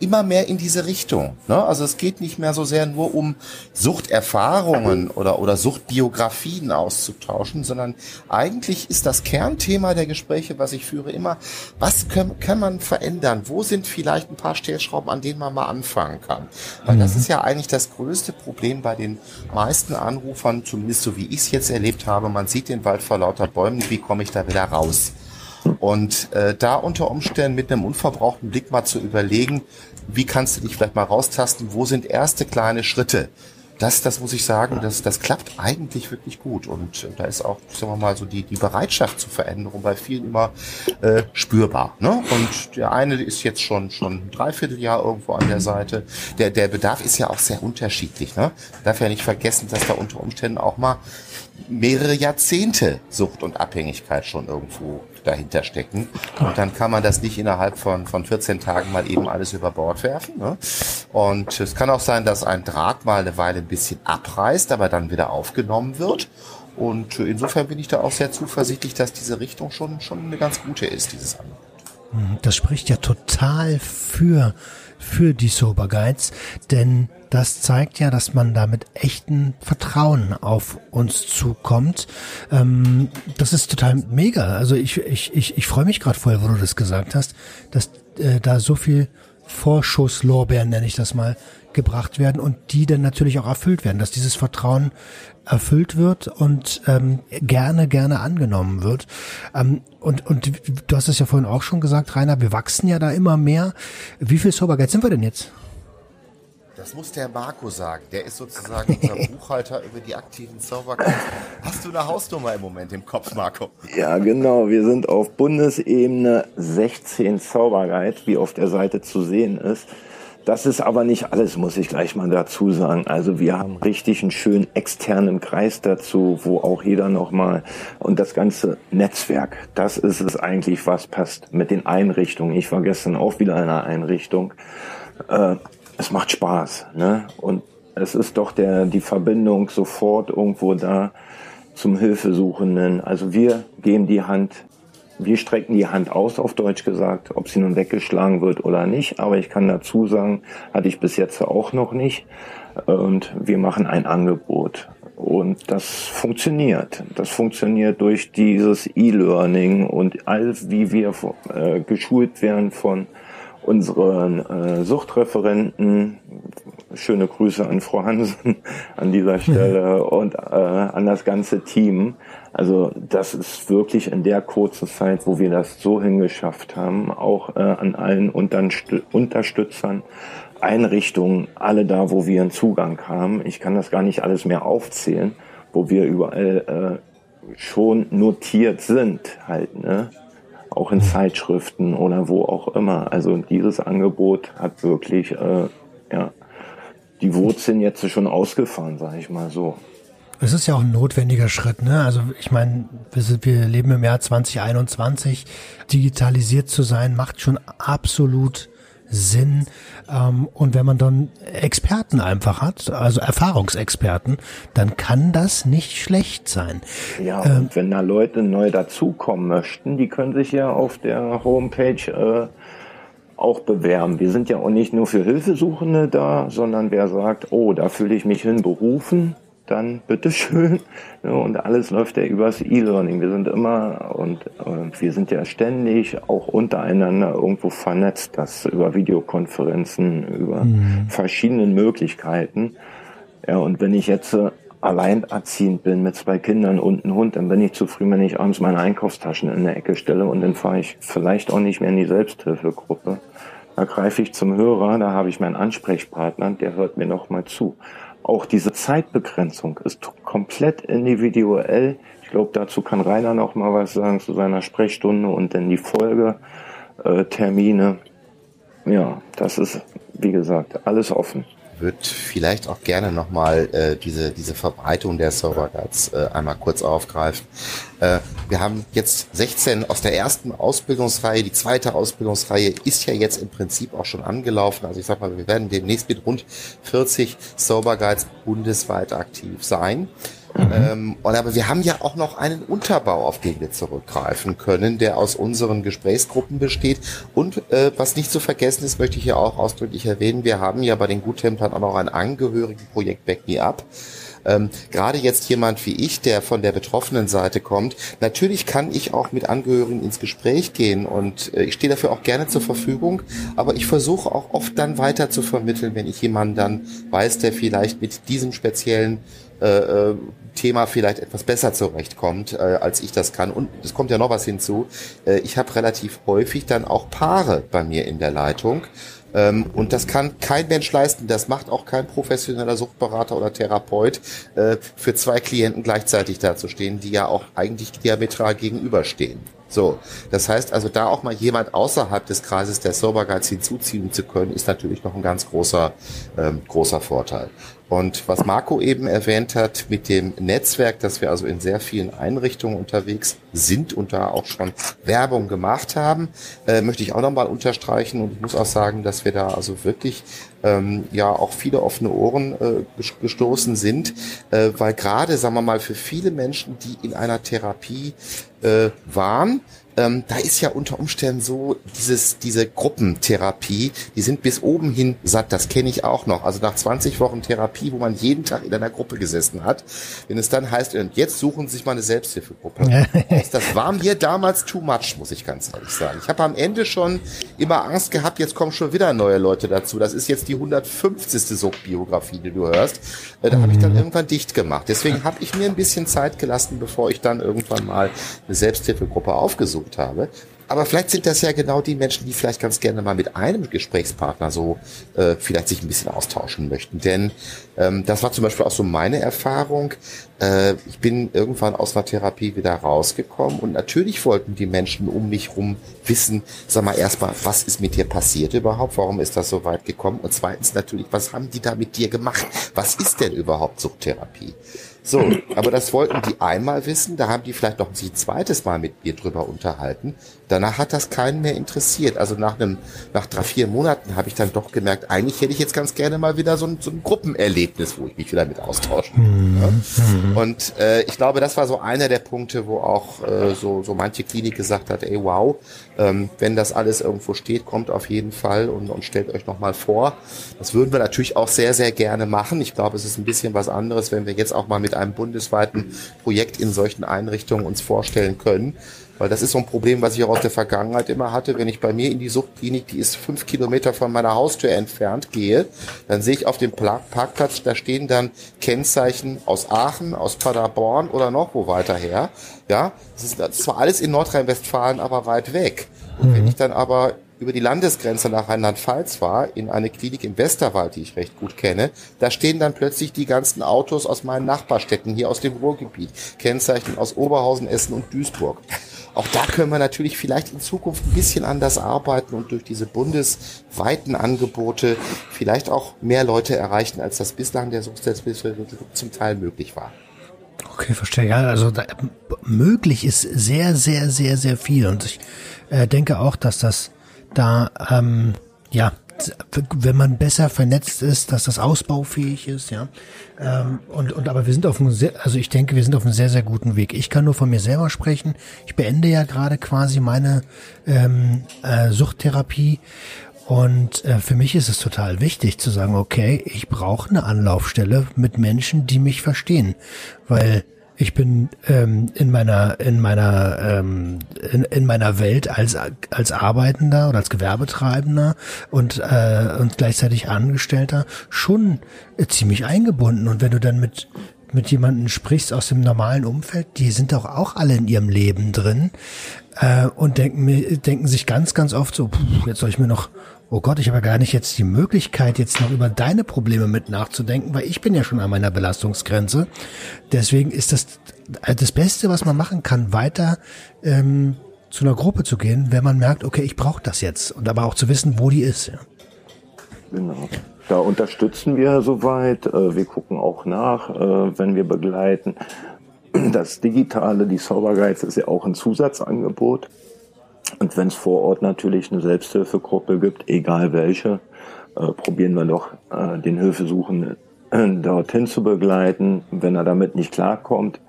immer mehr in diese Richtung. Ne? Also es geht nicht mehr so sehr nur um Suchterfahrungen oder, oder Suchtbiografien auszutauschen, sondern eigentlich ist das Kernthema der Gespräche, was ich führe, immer, was können, kann man verändern? Wo sind vielleicht ein paar Stellschrauben, an denen man mal anfangen kann? Weil mhm. das ist ja eigentlich das größte Problem bei den meisten Anrufern, zumindest so wie ich es jetzt erlebt habe. Man sieht den Wald vor lauter Bäumen, wie komme ich da wieder raus? Und äh, da unter Umständen mit einem unverbrauchten Blick mal zu überlegen, wie kannst du dich vielleicht mal raustasten, wo sind erste kleine Schritte? Das, das muss ich sagen, das, das klappt eigentlich wirklich gut. Und äh, da ist auch, sagen wir mal, so die, die Bereitschaft zur Veränderung bei vielen immer äh, spürbar. Ne? Und der eine ist jetzt schon schon ein Dreivierteljahr irgendwo an der Seite. Der, der Bedarf ist ja auch sehr unterschiedlich. Ne? Darf ja nicht vergessen, dass da unter Umständen auch mal mehrere Jahrzehnte Sucht und Abhängigkeit schon irgendwo dahinter stecken. Und dann kann man das nicht innerhalb von, von 14 Tagen mal eben alles über Bord werfen. Ne? Und es kann auch sein, dass ein Draht mal eine Weile ein bisschen abreißt, aber dann wieder aufgenommen wird. Und insofern bin ich da auch sehr zuversichtlich, dass diese Richtung schon, schon eine ganz gute ist, dieses Angebot. Das spricht ja total für, für die Sober Guides, denn das zeigt ja, dass man da mit echten Vertrauen auf uns zukommt. Ähm, das ist total mega. Also ich, ich, ich, ich freue mich gerade voll, wo du das gesagt hast, dass äh, da so viel Vorschusslorbeeren, nenne ich das mal, gebracht werden und die dann natürlich auch erfüllt werden, dass dieses Vertrauen erfüllt wird und ähm, gerne, gerne angenommen wird. Ähm, und, und du hast es ja vorhin auch schon gesagt, Rainer, wir wachsen ja da immer mehr. Wie viel Sobergeld sind wir denn jetzt? Das muss der Marco sagen. Der ist sozusagen unser Buchhalter über die aktiven Zauberkräfte. Hast du eine Hausnummer im Moment im Kopf, Marco? Ja, genau. Wir sind auf Bundesebene 16 Zauberguides, wie auf der Seite zu sehen ist. Das ist aber nicht alles, muss ich gleich mal dazu sagen. Also wir haben richtig einen schönen externen Kreis dazu, wo auch jeder nochmal und das ganze Netzwerk, das ist es eigentlich, was passt mit den Einrichtungen. Ich war gestern auch wieder in einer Einrichtung. Äh, es macht Spaß, ne? Und es ist doch der, die Verbindung sofort irgendwo da zum Hilfesuchenden. Also wir geben die Hand, wir strecken die Hand aus, auf Deutsch gesagt, ob sie nun weggeschlagen wird oder nicht. Aber ich kann dazu sagen, hatte ich bis jetzt auch noch nicht. Und wir machen ein Angebot. Und das funktioniert. Das funktioniert durch dieses E-Learning und alles, wie wir äh, geschult werden von unseren äh, Suchtreferenten. Schöne Grüße an Frau Hansen an dieser Stelle und äh, an das ganze Team. Also das ist wirklich in der kurzen Zeit, wo wir das so hingeschafft haben, auch äh, an allen Unterstützern, Einrichtungen, alle da, wo wir einen Zugang haben. Ich kann das gar nicht alles mehr aufzählen, wo wir überall äh, schon notiert sind halt, ne? auch in Zeitschriften oder wo auch immer. Also dieses Angebot hat wirklich, äh, ja, die Wurzeln jetzt schon ausgefahren, sage ich mal so. Es ist ja auch ein notwendiger Schritt, ne? Also ich meine, wir, wir leben im Jahr 2021. Digitalisiert zu sein macht schon absolut Sinn. Ähm, und wenn man dann Experten einfach hat, also Erfahrungsexperten, dann kann das nicht schlecht sein. Ja, ähm, und wenn da Leute neu dazukommen möchten, die können sich ja auf der Homepage äh, auch bewerben. Wir sind ja auch nicht nur für Hilfesuchende da, sondern wer sagt, oh, da fühle ich mich hin berufen, dann bitteschön. Und alles läuft ja übers E-Learning. Wir sind immer und, und, wir sind ja ständig auch untereinander irgendwo vernetzt, das über Videokonferenzen, über mhm. verschiedene Möglichkeiten. Ja, und wenn ich jetzt äh, alleinerziehend bin mit zwei Kindern und einem Hund, dann bin ich zu früh, wenn ich abends meine Einkaufstaschen in der Ecke stelle und dann fahre ich vielleicht auch nicht mehr in die Selbsthilfegruppe. Da greife ich zum Hörer, da habe ich meinen Ansprechpartner, der hört mir noch mal zu. Auch diese Zeitbegrenzung ist komplett individuell. Ich glaube, dazu kann Rainer noch mal was sagen zu seiner Sprechstunde und dann die Folgetermine. Ja, das ist, wie gesagt, alles offen würde vielleicht auch gerne nochmal äh, diese, diese Verbreitung der Guides äh, einmal kurz aufgreifen. Äh, wir haben jetzt 16 aus der ersten Ausbildungsreihe. Die zweite Ausbildungsreihe ist ja jetzt im Prinzip auch schon angelaufen. Also ich sag mal, wir werden demnächst mit rund 40 Sober Guides bundesweit aktiv sein. Mhm. Ähm, und aber wir haben ja auch noch einen Unterbau, auf den wir zurückgreifen können, der aus unseren Gesprächsgruppen besteht. Und äh, was nicht zu vergessen ist, möchte ich hier auch ausdrücklich erwähnen, wir haben ja bei den Guttemplern auch noch ein Angehörigenprojekt Back Me Up. Ähm, Gerade jetzt jemand wie ich, der von der betroffenen Seite kommt, natürlich kann ich auch mit Angehörigen ins Gespräch gehen und äh, ich stehe dafür auch gerne zur Verfügung, aber ich versuche auch oft dann weiter zu vermitteln, wenn ich jemanden dann weiß, der vielleicht mit diesem speziellen äh, äh Thema vielleicht etwas besser zurechtkommt, äh, als ich das kann. Und es kommt ja noch was hinzu. Äh, ich habe relativ häufig dann auch Paare bei mir in der Leitung. Ähm, und das kann kein Mensch leisten. Das macht auch kein professioneller Suchtberater oder Therapeut, äh, für zwei Klienten gleichzeitig dazustehen, die ja auch eigentlich diametral gegenüberstehen. So, das heißt also, da auch mal jemand außerhalb des Kreises der Sober hinzuziehen zu können, ist natürlich noch ein ganz großer, ähm, großer Vorteil. Und was Marco eben erwähnt hat mit dem Netzwerk, dass wir also in sehr vielen Einrichtungen unterwegs sind und da auch schon Werbung gemacht haben, äh, möchte ich auch nochmal unterstreichen. Und ich muss auch sagen, dass wir da also wirklich ähm, ja auch viele offene Ohren äh, gestoßen sind, äh, weil gerade, sagen wir mal, für viele Menschen, die in einer Therapie äh, waren, ähm, da ist ja unter Umständen so dieses, diese Gruppentherapie, die sind bis oben hin satt, das kenne ich auch noch. Also nach 20 Wochen Therapie, wo man jeden Tag in einer Gruppe gesessen hat, wenn es dann heißt, und jetzt suchen Sie sich mal eine Selbsthilfegruppe. das war mir damals too much, muss ich ganz ehrlich sagen. Ich habe am Ende schon immer Angst gehabt, jetzt kommen schon wieder neue Leute dazu. Das ist jetzt die 150. Suchtbiografie, die du hörst. Äh, da habe ich dann mhm. irgendwann dicht gemacht. Deswegen habe ich mir ein bisschen Zeit gelassen, bevor ich dann irgendwann mal eine Selbsthilfegruppe aufgesucht gesucht habe. Aber vielleicht sind das ja genau die Menschen, die vielleicht ganz gerne mal mit einem Gesprächspartner so äh, vielleicht sich ein bisschen austauschen möchten. Denn ähm, das war zum Beispiel auch so meine Erfahrung. Äh, ich bin irgendwann aus einer Therapie wieder rausgekommen und natürlich wollten die Menschen um mich rum wissen, sag mal erstmal, was ist mit dir passiert überhaupt? Warum ist das so weit gekommen? Und zweitens natürlich, was haben die da mit dir gemacht? Was ist denn überhaupt Suchttherapie? So, aber das wollten die einmal wissen, da haben die vielleicht noch ein zweites Mal mit mir drüber unterhalten. Danach hat das keinen mehr interessiert. Also nach einem, nach drei, vier Monaten habe ich dann doch gemerkt, eigentlich hätte ich jetzt ganz gerne mal wieder so ein, so ein Gruppenerlebnis, wo ich mich wieder mit austauschen mhm. ja. Und äh, ich glaube, das war so einer der Punkte, wo auch äh, so, so manche Klinik gesagt hat, ey wow, ähm, wenn das alles irgendwo steht, kommt auf jeden Fall und, und stellt euch nochmal vor. Das würden wir natürlich auch sehr, sehr gerne machen. Ich glaube, es ist ein bisschen was anderes, wenn wir jetzt auch mal mit einem bundesweiten Projekt in solchen Einrichtungen uns vorstellen können. Weil das ist so ein Problem, was ich auch aus der Vergangenheit immer hatte. Wenn ich bei mir in die Suchtklinik, die ist fünf Kilometer von meiner Haustür entfernt, gehe, dann sehe ich auf dem Parkplatz, da stehen dann Kennzeichen aus Aachen, aus Paderborn oder noch wo weiter her. Ja, das ist, das ist zwar alles in Nordrhein-Westfalen, aber weit weg. Und wenn mhm. ich dann aber über die Landesgrenze nach Rheinland-Pfalz war, in eine Klinik im Westerwald, die ich recht gut kenne, da stehen dann plötzlich die ganzen Autos aus meinen Nachbarstädten hier aus dem Ruhrgebiet, Kennzeichen aus Oberhausen, Essen und Duisburg. Auch da können wir natürlich vielleicht in Zukunft ein bisschen anders arbeiten und durch diese bundesweiten Angebote vielleicht auch mehr Leute erreichen, als das bislang der Suchthilfe zum Teil möglich war. Okay, verstehe. Ja, also da, möglich ist sehr, sehr, sehr, sehr viel. Und ich äh, denke auch, dass das da, ähm, ja, wenn man besser vernetzt ist, dass das ausbaufähig ist, ja. Ähm, und, und aber wir sind auf einem sehr, also ich denke, wir sind auf einem sehr, sehr guten Weg. Ich kann nur von mir selber sprechen. Ich beende ja gerade quasi meine ähm, äh, Suchttherapie. Und äh, für mich ist es total wichtig zu sagen, okay, ich brauche eine Anlaufstelle mit Menschen, die mich verstehen. Weil ich bin ähm, in meiner in meiner ähm, in, in meiner Welt als als Arbeitender oder als Gewerbetreibender und äh, und gleichzeitig Angestellter schon äh, ziemlich eingebunden. Und wenn du dann mit mit jemanden sprichst aus dem normalen Umfeld, die sind doch auch alle in ihrem Leben drin äh, und denken denken sich ganz ganz oft so, jetzt soll ich mir noch oh Gott, ich habe gar nicht jetzt die Möglichkeit, jetzt noch über deine Probleme mit nachzudenken, weil ich bin ja schon an meiner Belastungsgrenze. Deswegen ist das äh, das Beste, was man machen kann, weiter ähm, zu einer Gruppe zu gehen, wenn man merkt, okay, ich brauche das jetzt und aber auch zu wissen, wo die ist. Ja. Genau. Da unterstützen wir soweit. Äh, wir gucken auch nach, äh, wenn wir begleiten. Das Digitale, die Sober Guides, ist ja auch ein Zusatzangebot. Und wenn es vor Ort natürlich eine Selbsthilfegruppe gibt, egal welche, äh, probieren wir doch den Hilfesuchenden dorthin zu begleiten. Wenn er damit nicht klarkommt,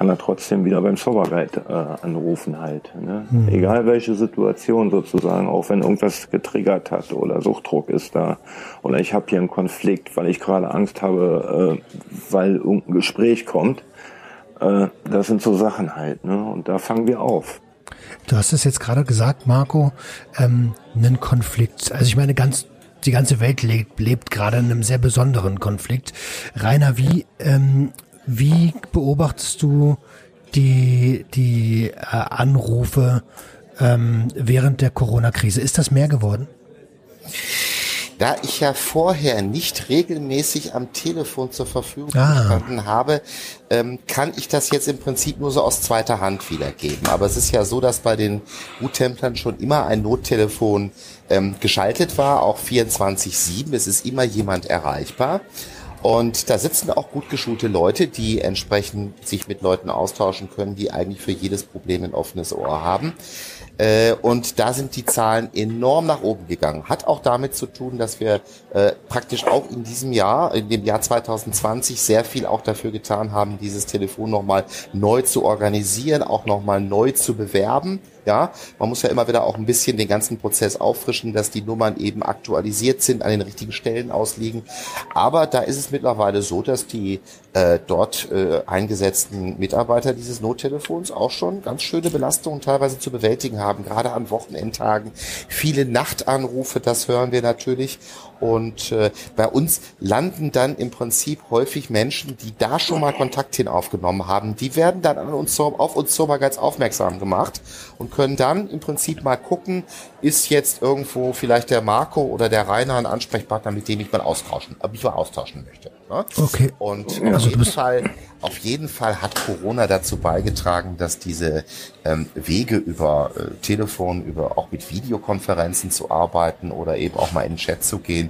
kann er trotzdem wieder beim Serverguide äh, anrufen halt. Ne? Mhm. Egal welche Situation sozusagen, auch wenn irgendwas getriggert hat oder Suchtdruck ist da oder ich habe hier einen Konflikt, weil ich gerade Angst habe, äh, weil irgendein Gespräch kommt. Äh, das sind so Sachen halt. Ne? Und da fangen wir auf. Du hast es jetzt gerade gesagt, Marco, ähm, einen Konflikt. Also ich meine, ganz die ganze Welt lebt, lebt gerade in einem sehr besonderen Konflikt. Rainer, wie ähm, wie beobachtest du die, die äh, Anrufe ähm, während der Corona-Krise? Ist das mehr geworden? Da ich ja vorher nicht regelmäßig am Telefon zur Verfügung ah. gestanden habe, ähm, kann ich das jetzt im Prinzip nur so aus zweiter Hand wiedergeben. Aber es ist ja so, dass bei den U-Templern schon immer ein Nottelefon ähm, geschaltet war, auch 24-7. Es ist immer jemand erreichbar. Und da sitzen auch gut geschulte Leute, die entsprechend sich mit Leuten austauschen können, die eigentlich für jedes Problem ein offenes Ohr haben. Äh, und da sind die Zahlen enorm nach oben gegangen. Hat auch damit zu tun, dass wir äh, praktisch auch in diesem Jahr, in dem Jahr 2020, sehr viel auch dafür getan haben, dieses Telefon nochmal neu zu organisieren, auch nochmal neu zu bewerben. Ja, man muss ja immer wieder auch ein bisschen den ganzen Prozess auffrischen, dass die Nummern eben aktualisiert sind, an den richtigen Stellen ausliegen. Aber da ist es mittlerweile so, dass die äh, dort äh, eingesetzten Mitarbeiter dieses Nottelefons auch schon ganz schöne Belastungen teilweise zu bewältigen haben, gerade an Wochenendtagen. Viele Nachtanrufe, das hören wir natürlich. Und äh, bei uns landen dann im Prinzip häufig Menschen, die da schon mal Kontakt hin aufgenommen haben. Die werden dann an uns, auf uns Sobergeiz aufmerksam gemacht und können dann im Prinzip mal gucken, ist jetzt irgendwo vielleicht der Marco oder der Rainer ein Ansprechpartner, mit dem ich mal austauschen, mich mal austauschen möchte. Ne? Okay. Und also auf jeden Fall, auf jeden Fall hat Corona dazu beigetragen, dass diese ähm, Wege über äh, Telefon, über auch mit Videokonferenzen zu arbeiten oder eben auch mal in den Chat zu gehen,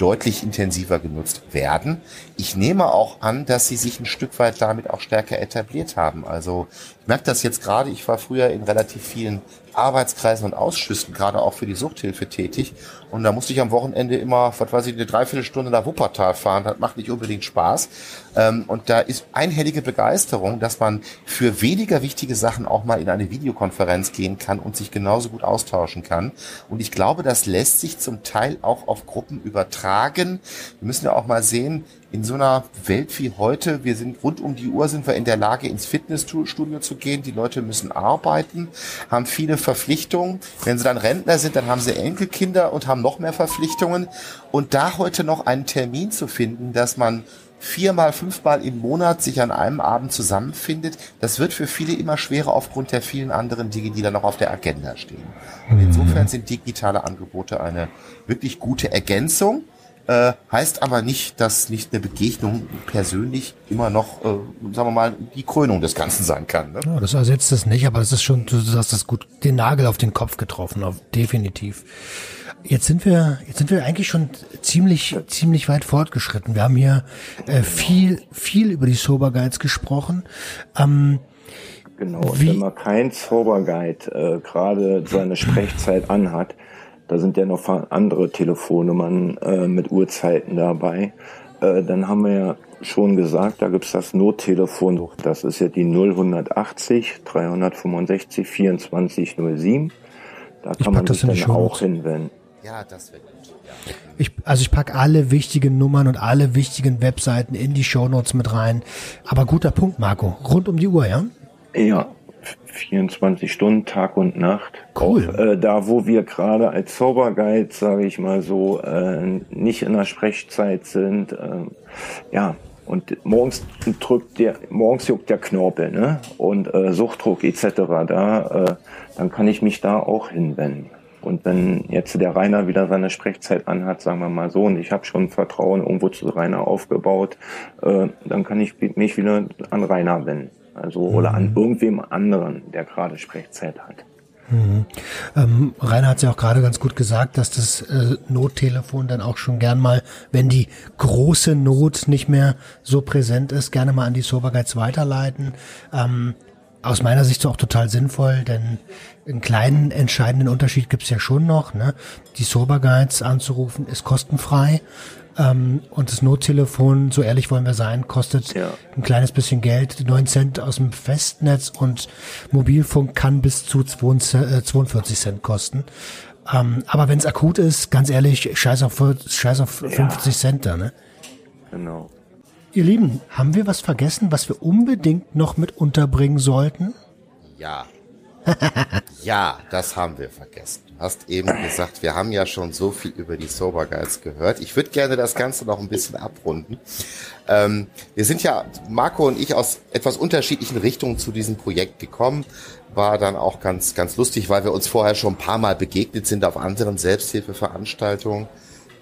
deutlich intensiver genutzt werden. Ich nehme auch an, dass sie sich ein Stück weit damit auch stärker etabliert haben. Also ich merke das jetzt gerade, ich war früher in relativ vielen Arbeitskreisen und Ausschüssen, gerade auch für die Suchthilfe tätig. Und da musste ich am Wochenende immer, was weiß ich, eine Dreiviertelstunde nach Wuppertal fahren. Das macht nicht unbedingt Spaß. Ähm, und da ist einhellige Begeisterung, dass man für weniger wichtige Sachen auch mal in eine Videokonferenz gehen kann und sich genauso gut austauschen kann. Und ich glaube, das lässt sich zum Teil auch auf Gruppen übertragen. Wir müssen ja auch mal sehen, in so einer Welt wie heute, wir sind rund um die Uhr, sind wir in der Lage, ins Fitnessstudio zu gehen. Die Leute müssen arbeiten, haben viele Verpflichtungen. Wenn sie dann Rentner sind, dann haben sie Enkelkinder und haben noch mehr Verpflichtungen. Und da heute noch einen Termin zu finden, dass man viermal, fünfmal im Monat sich an einem Abend zusammenfindet, das wird für viele immer schwerer aufgrund der vielen anderen Dinge, die da noch auf der Agenda stehen. Und insofern sind digitale Angebote eine wirklich gute Ergänzung äh, heißt aber nicht, dass nicht eine Begegnung persönlich immer noch, äh, sagen wir mal, die Krönung des Ganzen sein kann. Ne? Ja, das ersetzt es nicht, aber es ist schon, du hast das gut, den Nagel auf den Kopf getroffen, auf, definitiv. Jetzt sind wir, jetzt sind wir eigentlich schon ziemlich, ziemlich weit fortgeschritten. Wir haben hier äh, viel, viel über die Sober Guides gesprochen. Ähm, genau, und wenn man kein Sober Guide äh, gerade seine Sprechzeit anhat, da sind ja noch andere Telefonnummern äh, mit Uhrzeiten dabei. Äh, dann haben wir ja schon gesagt, da gibt's das Nottelefon. Das ist ja die 0180 365 24 07. Da kann man sich dann auch hinwenden. Ja, das wird gut. Ja. Ich, also ich pack alle wichtigen Nummern und alle wichtigen Webseiten in die Shownotes mit rein. Aber guter Punkt, Marco. Rund um die Uhr, ja? Ja, 24 Stunden, Tag und Nacht. Cool. Auch, äh, da, wo wir gerade als Zauberguide, sage ich mal so, äh, nicht in der Sprechzeit sind, äh, ja, und morgens drückt der, morgens juckt der Knorpel, ne? Und äh, Suchtdruck etc. Da, äh, dann kann ich mich da auch hinwenden. Und wenn jetzt der Rainer wieder seine Sprechzeit anhat, sagen wir mal so, und ich habe schon Vertrauen irgendwo zu Rainer aufgebaut, äh, dann kann ich mich wieder an Rainer wenden. Also, oder an mhm. irgendwem anderen, der gerade Sprechzeit hat. Mhm. Ähm, Rainer hat ja auch gerade ganz gut gesagt, dass das äh, Nottelefon dann auch schon gern mal, wenn die große Not nicht mehr so präsent ist, gerne mal an die Sober Guides weiterleiten. Ähm, aus meiner Sicht auch total sinnvoll, denn einen kleinen entscheidenden Unterschied gibt's ja schon noch. Ne? Die Sober Guides anzurufen ist kostenfrei. Ähm, und das Nottelefon, so ehrlich wollen wir sein, kostet ja. ein kleines bisschen Geld, 9 Cent aus dem Festnetz und Mobilfunk kann bis zu 42 äh, Cent kosten. Ähm, aber wenn es akut ist, ganz ehrlich, scheiß auf, scheiß auf 50 ja. Cent da, ne? Genau. Ihr Lieben, haben wir was vergessen, was wir unbedingt noch mit unterbringen sollten? Ja. ja, das haben wir vergessen. Hast eben gesagt, wir haben ja schon so viel über die Sober Guides gehört. Ich würde gerne das Ganze noch ein bisschen abrunden. Ähm, wir sind ja, Marco und ich, aus etwas unterschiedlichen Richtungen zu diesem Projekt gekommen. War dann auch ganz, ganz lustig, weil wir uns vorher schon ein paar Mal begegnet sind auf anderen Selbsthilfeveranstaltungen.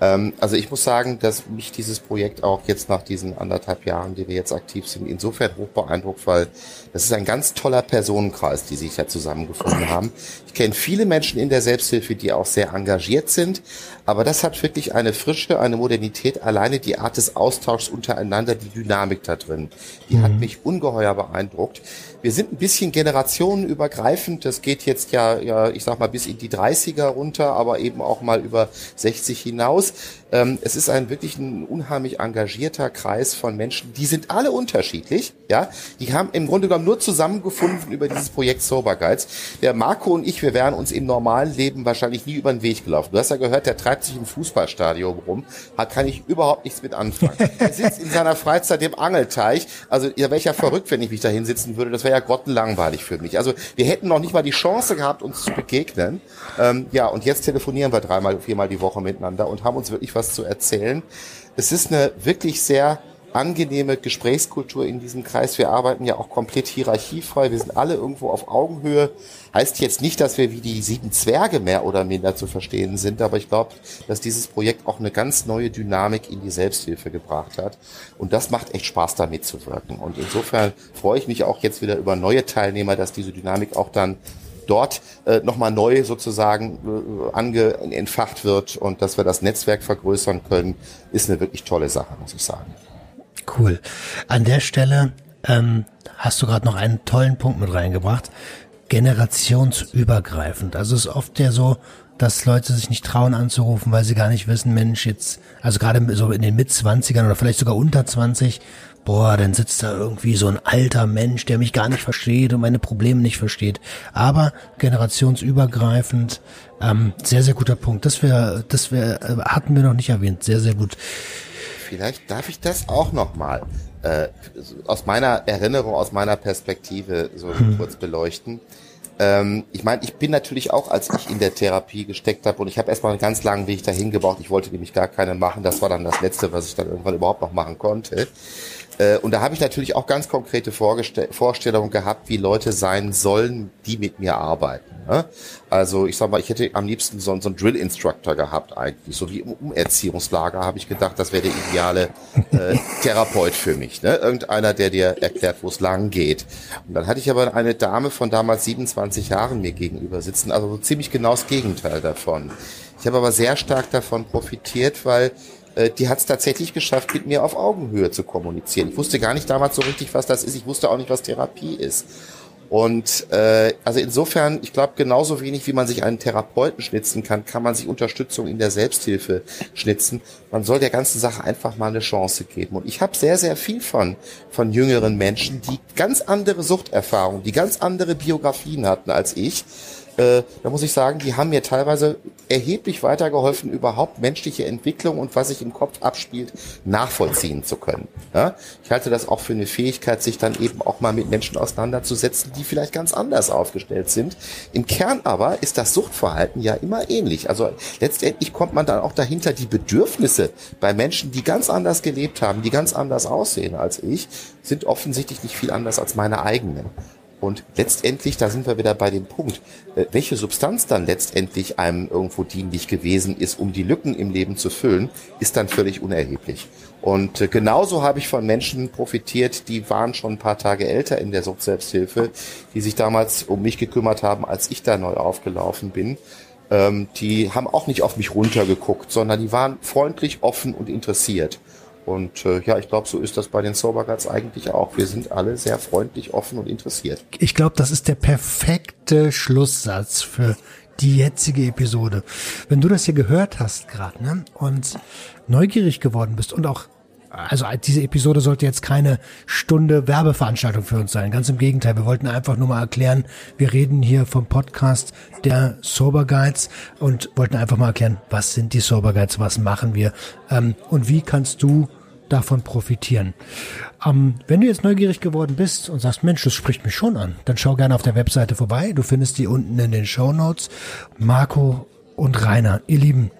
Ähm, also ich muss sagen, dass mich dieses Projekt auch jetzt nach diesen anderthalb Jahren, die wir jetzt aktiv sind, insofern hoch beeindruckt, weil das ist ein ganz toller Personenkreis, die sich da zusammengefunden haben. Ich kenne viele Menschen in der Selbsthilfe, die auch sehr engagiert sind, aber das hat wirklich eine Frische, eine Modernität, alleine die Art des Austauschs untereinander, die Dynamik da drin, die mhm. hat mich ungeheuer beeindruckt. Wir sind ein bisschen generationenübergreifend. Das geht jetzt ja, ja, ich sag mal, bis in die 30er runter, aber eben auch mal über 60 hinaus. life Ähm, es ist ein wirklich ein unheimlich engagierter Kreis von Menschen. Die sind alle unterschiedlich, ja. Die haben im Grunde genommen nur zusammengefunden über dieses Projekt Sober Guides. Der Marco und ich, wir wären uns im normalen Leben wahrscheinlich nie über den Weg gelaufen. Du hast ja gehört, der treibt sich im Fußballstadion rum. Da kann ich überhaupt nichts mit anfangen. Er sitzt in seiner Freizeit im Angelteich. Also, ja, wäre ich ja verrückt, wenn ich mich da hinsitzen würde. Das wäre ja grottenlangweilig für mich. Also, wir hätten noch nicht mal die Chance gehabt, uns zu begegnen. Ähm, ja, und jetzt telefonieren wir dreimal, viermal die Woche miteinander und haben uns wirklich was zu erzählen. Es ist eine wirklich sehr angenehme Gesprächskultur in diesem Kreis. Wir arbeiten ja auch komplett hierarchiefrei. Wir sind alle irgendwo auf Augenhöhe. Heißt jetzt nicht, dass wir wie die sieben Zwerge mehr oder minder zu verstehen sind, aber ich glaube, dass dieses Projekt auch eine ganz neue Dynamik in die Selbsthilfe gebracht hat. Und das macht echt Spaß, da mitzuwirken. Und insofern freue ich mich auch jetzt wieder über neue Teilnehmer, dass diese Dynamik auch dann dort äh, nochmal neu sozusagen äh, ange entfacht wird und dass wir das Netzwerk vergrößern können, ist eine wirklich tolle Sache, muss ich sagen. Cool. An der Stelle ähm, hast du gerade noch einen tollen Punkt mit reingebracht. Generationsübergreifend. Also es ist oft ja so, dass Leute sich nicht trauen anzurufen, weil sie gar nicht wissen, Mensch, jetzt, also gerade so in den Mitzwanzigern oder vielleicht sogar unter 20, boah, dann sitzt da irgendwie so ein alter Mensch, der mich gar nicht versteht und meine Probleme nicht versteht. Aber generationsübergreifend, ähm, sehr, sehr guter Punkt. Das wir, das wir, äh, hatten wir noch nicht erwähnt. Sehr, sehr gut. Vielleicht darf ich das auch nochmal äh, aus meiner Erinnerung, aus meiner Perspektive so hm. kurz beleuchten. Ähm, ich meine, ich bin natürlich auch, als ich in der Therapie gesteckt habe und ich habe erstmal einen ganz langen Weg dahin gebraucht. Ich wollte nämlich gar keine machen. Das war dann das Letzte, was ich dann irgendwann überhaupt noch machen konnte. Äh, und da habe ich natürlich auch ganz konkrete Vorstellungen gehabt, wie Leute sein sollen, die mit mir arbeiten. Ne? Also ich sag mal, ich hätte am liebsten so, so einen Drill-Instructor gehabt eigentlich. So wie im Umerziehungslager habe ich gedacht, das wäre der ideale äh, Therapeut für mich. Ne? Irgendeiner, der dir erklärt, wo es lang geht. Und dann hatte ich aber eine Dame von damals 27 Jahren mir gegenüber sitzen, also so ziemlich genau das Gegenteil davon. Ich habe aber sehr stark davon profitiert, weil äh, die hat es tatsächlich geschafft, mit mir auf Augenhöhe zu kommunizieren. Ich wusste gar nicht damals so richtig, was das ist. Ich wusste auch nicht, was Therapie ist. Und äh, also insofern, ich glaube, genauso wenig wie man sich einen Therapeuten schnitzen kann, kann man sich Unterstützung in der Selbsthilfe schnitzen. Man soll der ganzen Sache einfach mal eine Chance geben. Und ich habe sehr, sehr viel von von jüngeren Menschen, die ganz andere Suchterfahrungen, die ganz andere Biografien hatten als ich äh, da muss ich sagen, die haben mir teilweise erheblich weitergeholfen, überhaupt menschliche Entwicklung und was sich im Kopf abspielt, nachvollziehen zu können. Ja? Ich halte das auch für eine Fähigkeit, sich dann eben auch mal mit Menschen auseinanderzusetzen, die vielleicht ganz anders aufgestellt sind. Im Kern aber ist das Suchtverhalten ja immer ähnlich. Also letztendlich kommt man dann auch dahinter, die Bedürfnisse bei Menschen, die ganz anders gelebt haben, die ganz anders aussehen als ich, sind offensichtlich nicht viel anders als meine eigenen. Und letztendlich, da sind wir wieder bei dem Punkt, äh, welche Substanz dann letztendlich einem irgendwo dienlich gewesen ist, um die Lücken im Leben zu füllen, ist dann völlig unerheblich. Und äh, genauso habe ich von Menschen profitiert, die waren schon ein paar Tage älter in der Suchtselbsthilfe, die sich damals um mich gekümmert haben, als ich da neu aufgelaufen bin. Ähm, die haben auch nicht auf mich runtergeguckt, sondern die waren freundlich, offen und interessiert. Und äh, ja, ich glaube, so ist das bei den Sober Guides eigentlich auch. Wir sind alle sehr freundlich, offen und interessiert. Ich glaube, das ist der perfekte Schlusssatz für die jetzige Episode. Wenn du das hier gehört hast gerade ne, und neugierig geworden bist und auch also diese Episode sollte jetzt keine Stunde Werbeveranstaltung für uns sein. Ganz im Gegenteil. Wir wollten einfach nur mal erklären, wir reden hier vom Podcast der Sober Guides und wollten einfach mal erklären, was sind die Sober Guides, was machen wir ähm, und wie kannst du davon profitieren. Ähm, wenn du jetzt neugierig geworden bist und sagst, Mensch, das spricht mich schon an, dann schau gerne auf der Webseite vorbei. Du findest die unten in den Show Notes. Marco und Rainer, ihr Lieben,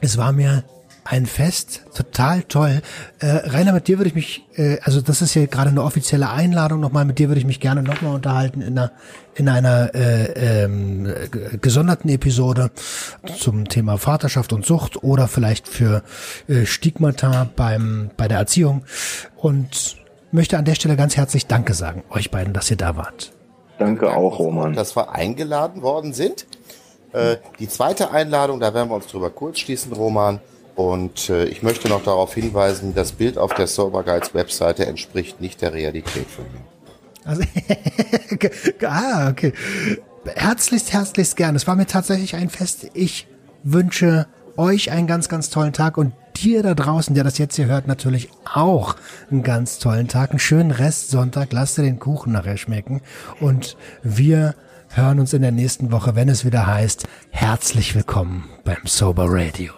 es war mir ein Fest, total toll. Äh, Rainer, mit dir würde ich mich, äh, also das ist hier gerade eine offizielle Einladung nochmal, mit dir würde ich mich gerne nochmal unterhalten in einer, in einer äh, ähm, gesonderten Episode zum Thema Vaterschaft und Sucht oder vielleicht für äh, Stigmata beim, bei der Erziehung und möchte an der Stelle ganz herzlich Danke sagen, euch beiden, dass ihr da wart. Danke auch, Roman. Dass wir eingeladen worden sind. Äh, die zweite Einladung, da werden wir uns drüber kurz schließen, Roman. Und äh, ich möchte noch darauf hinweisen, das Bild auf der Sober Guides Webseite entspricht nicht der Realität von mir. Also, ah, okay. Herzlichst, herzlichst gern. Es war mir tatsächlich ein Fest. Ich wünsche euch einen ganz, ganz tollen Tag und dir da draußen, der das jetzt hier hört, natürlich auch einen ganz tollen Tag. Einen schönen Rest Sonntag. Lasst dir den Kuchen nachher schmecken. Und wir hören uns in der nächsten Woche, wenn es wieder heißt, herzlich willkommen beim Sober Radio.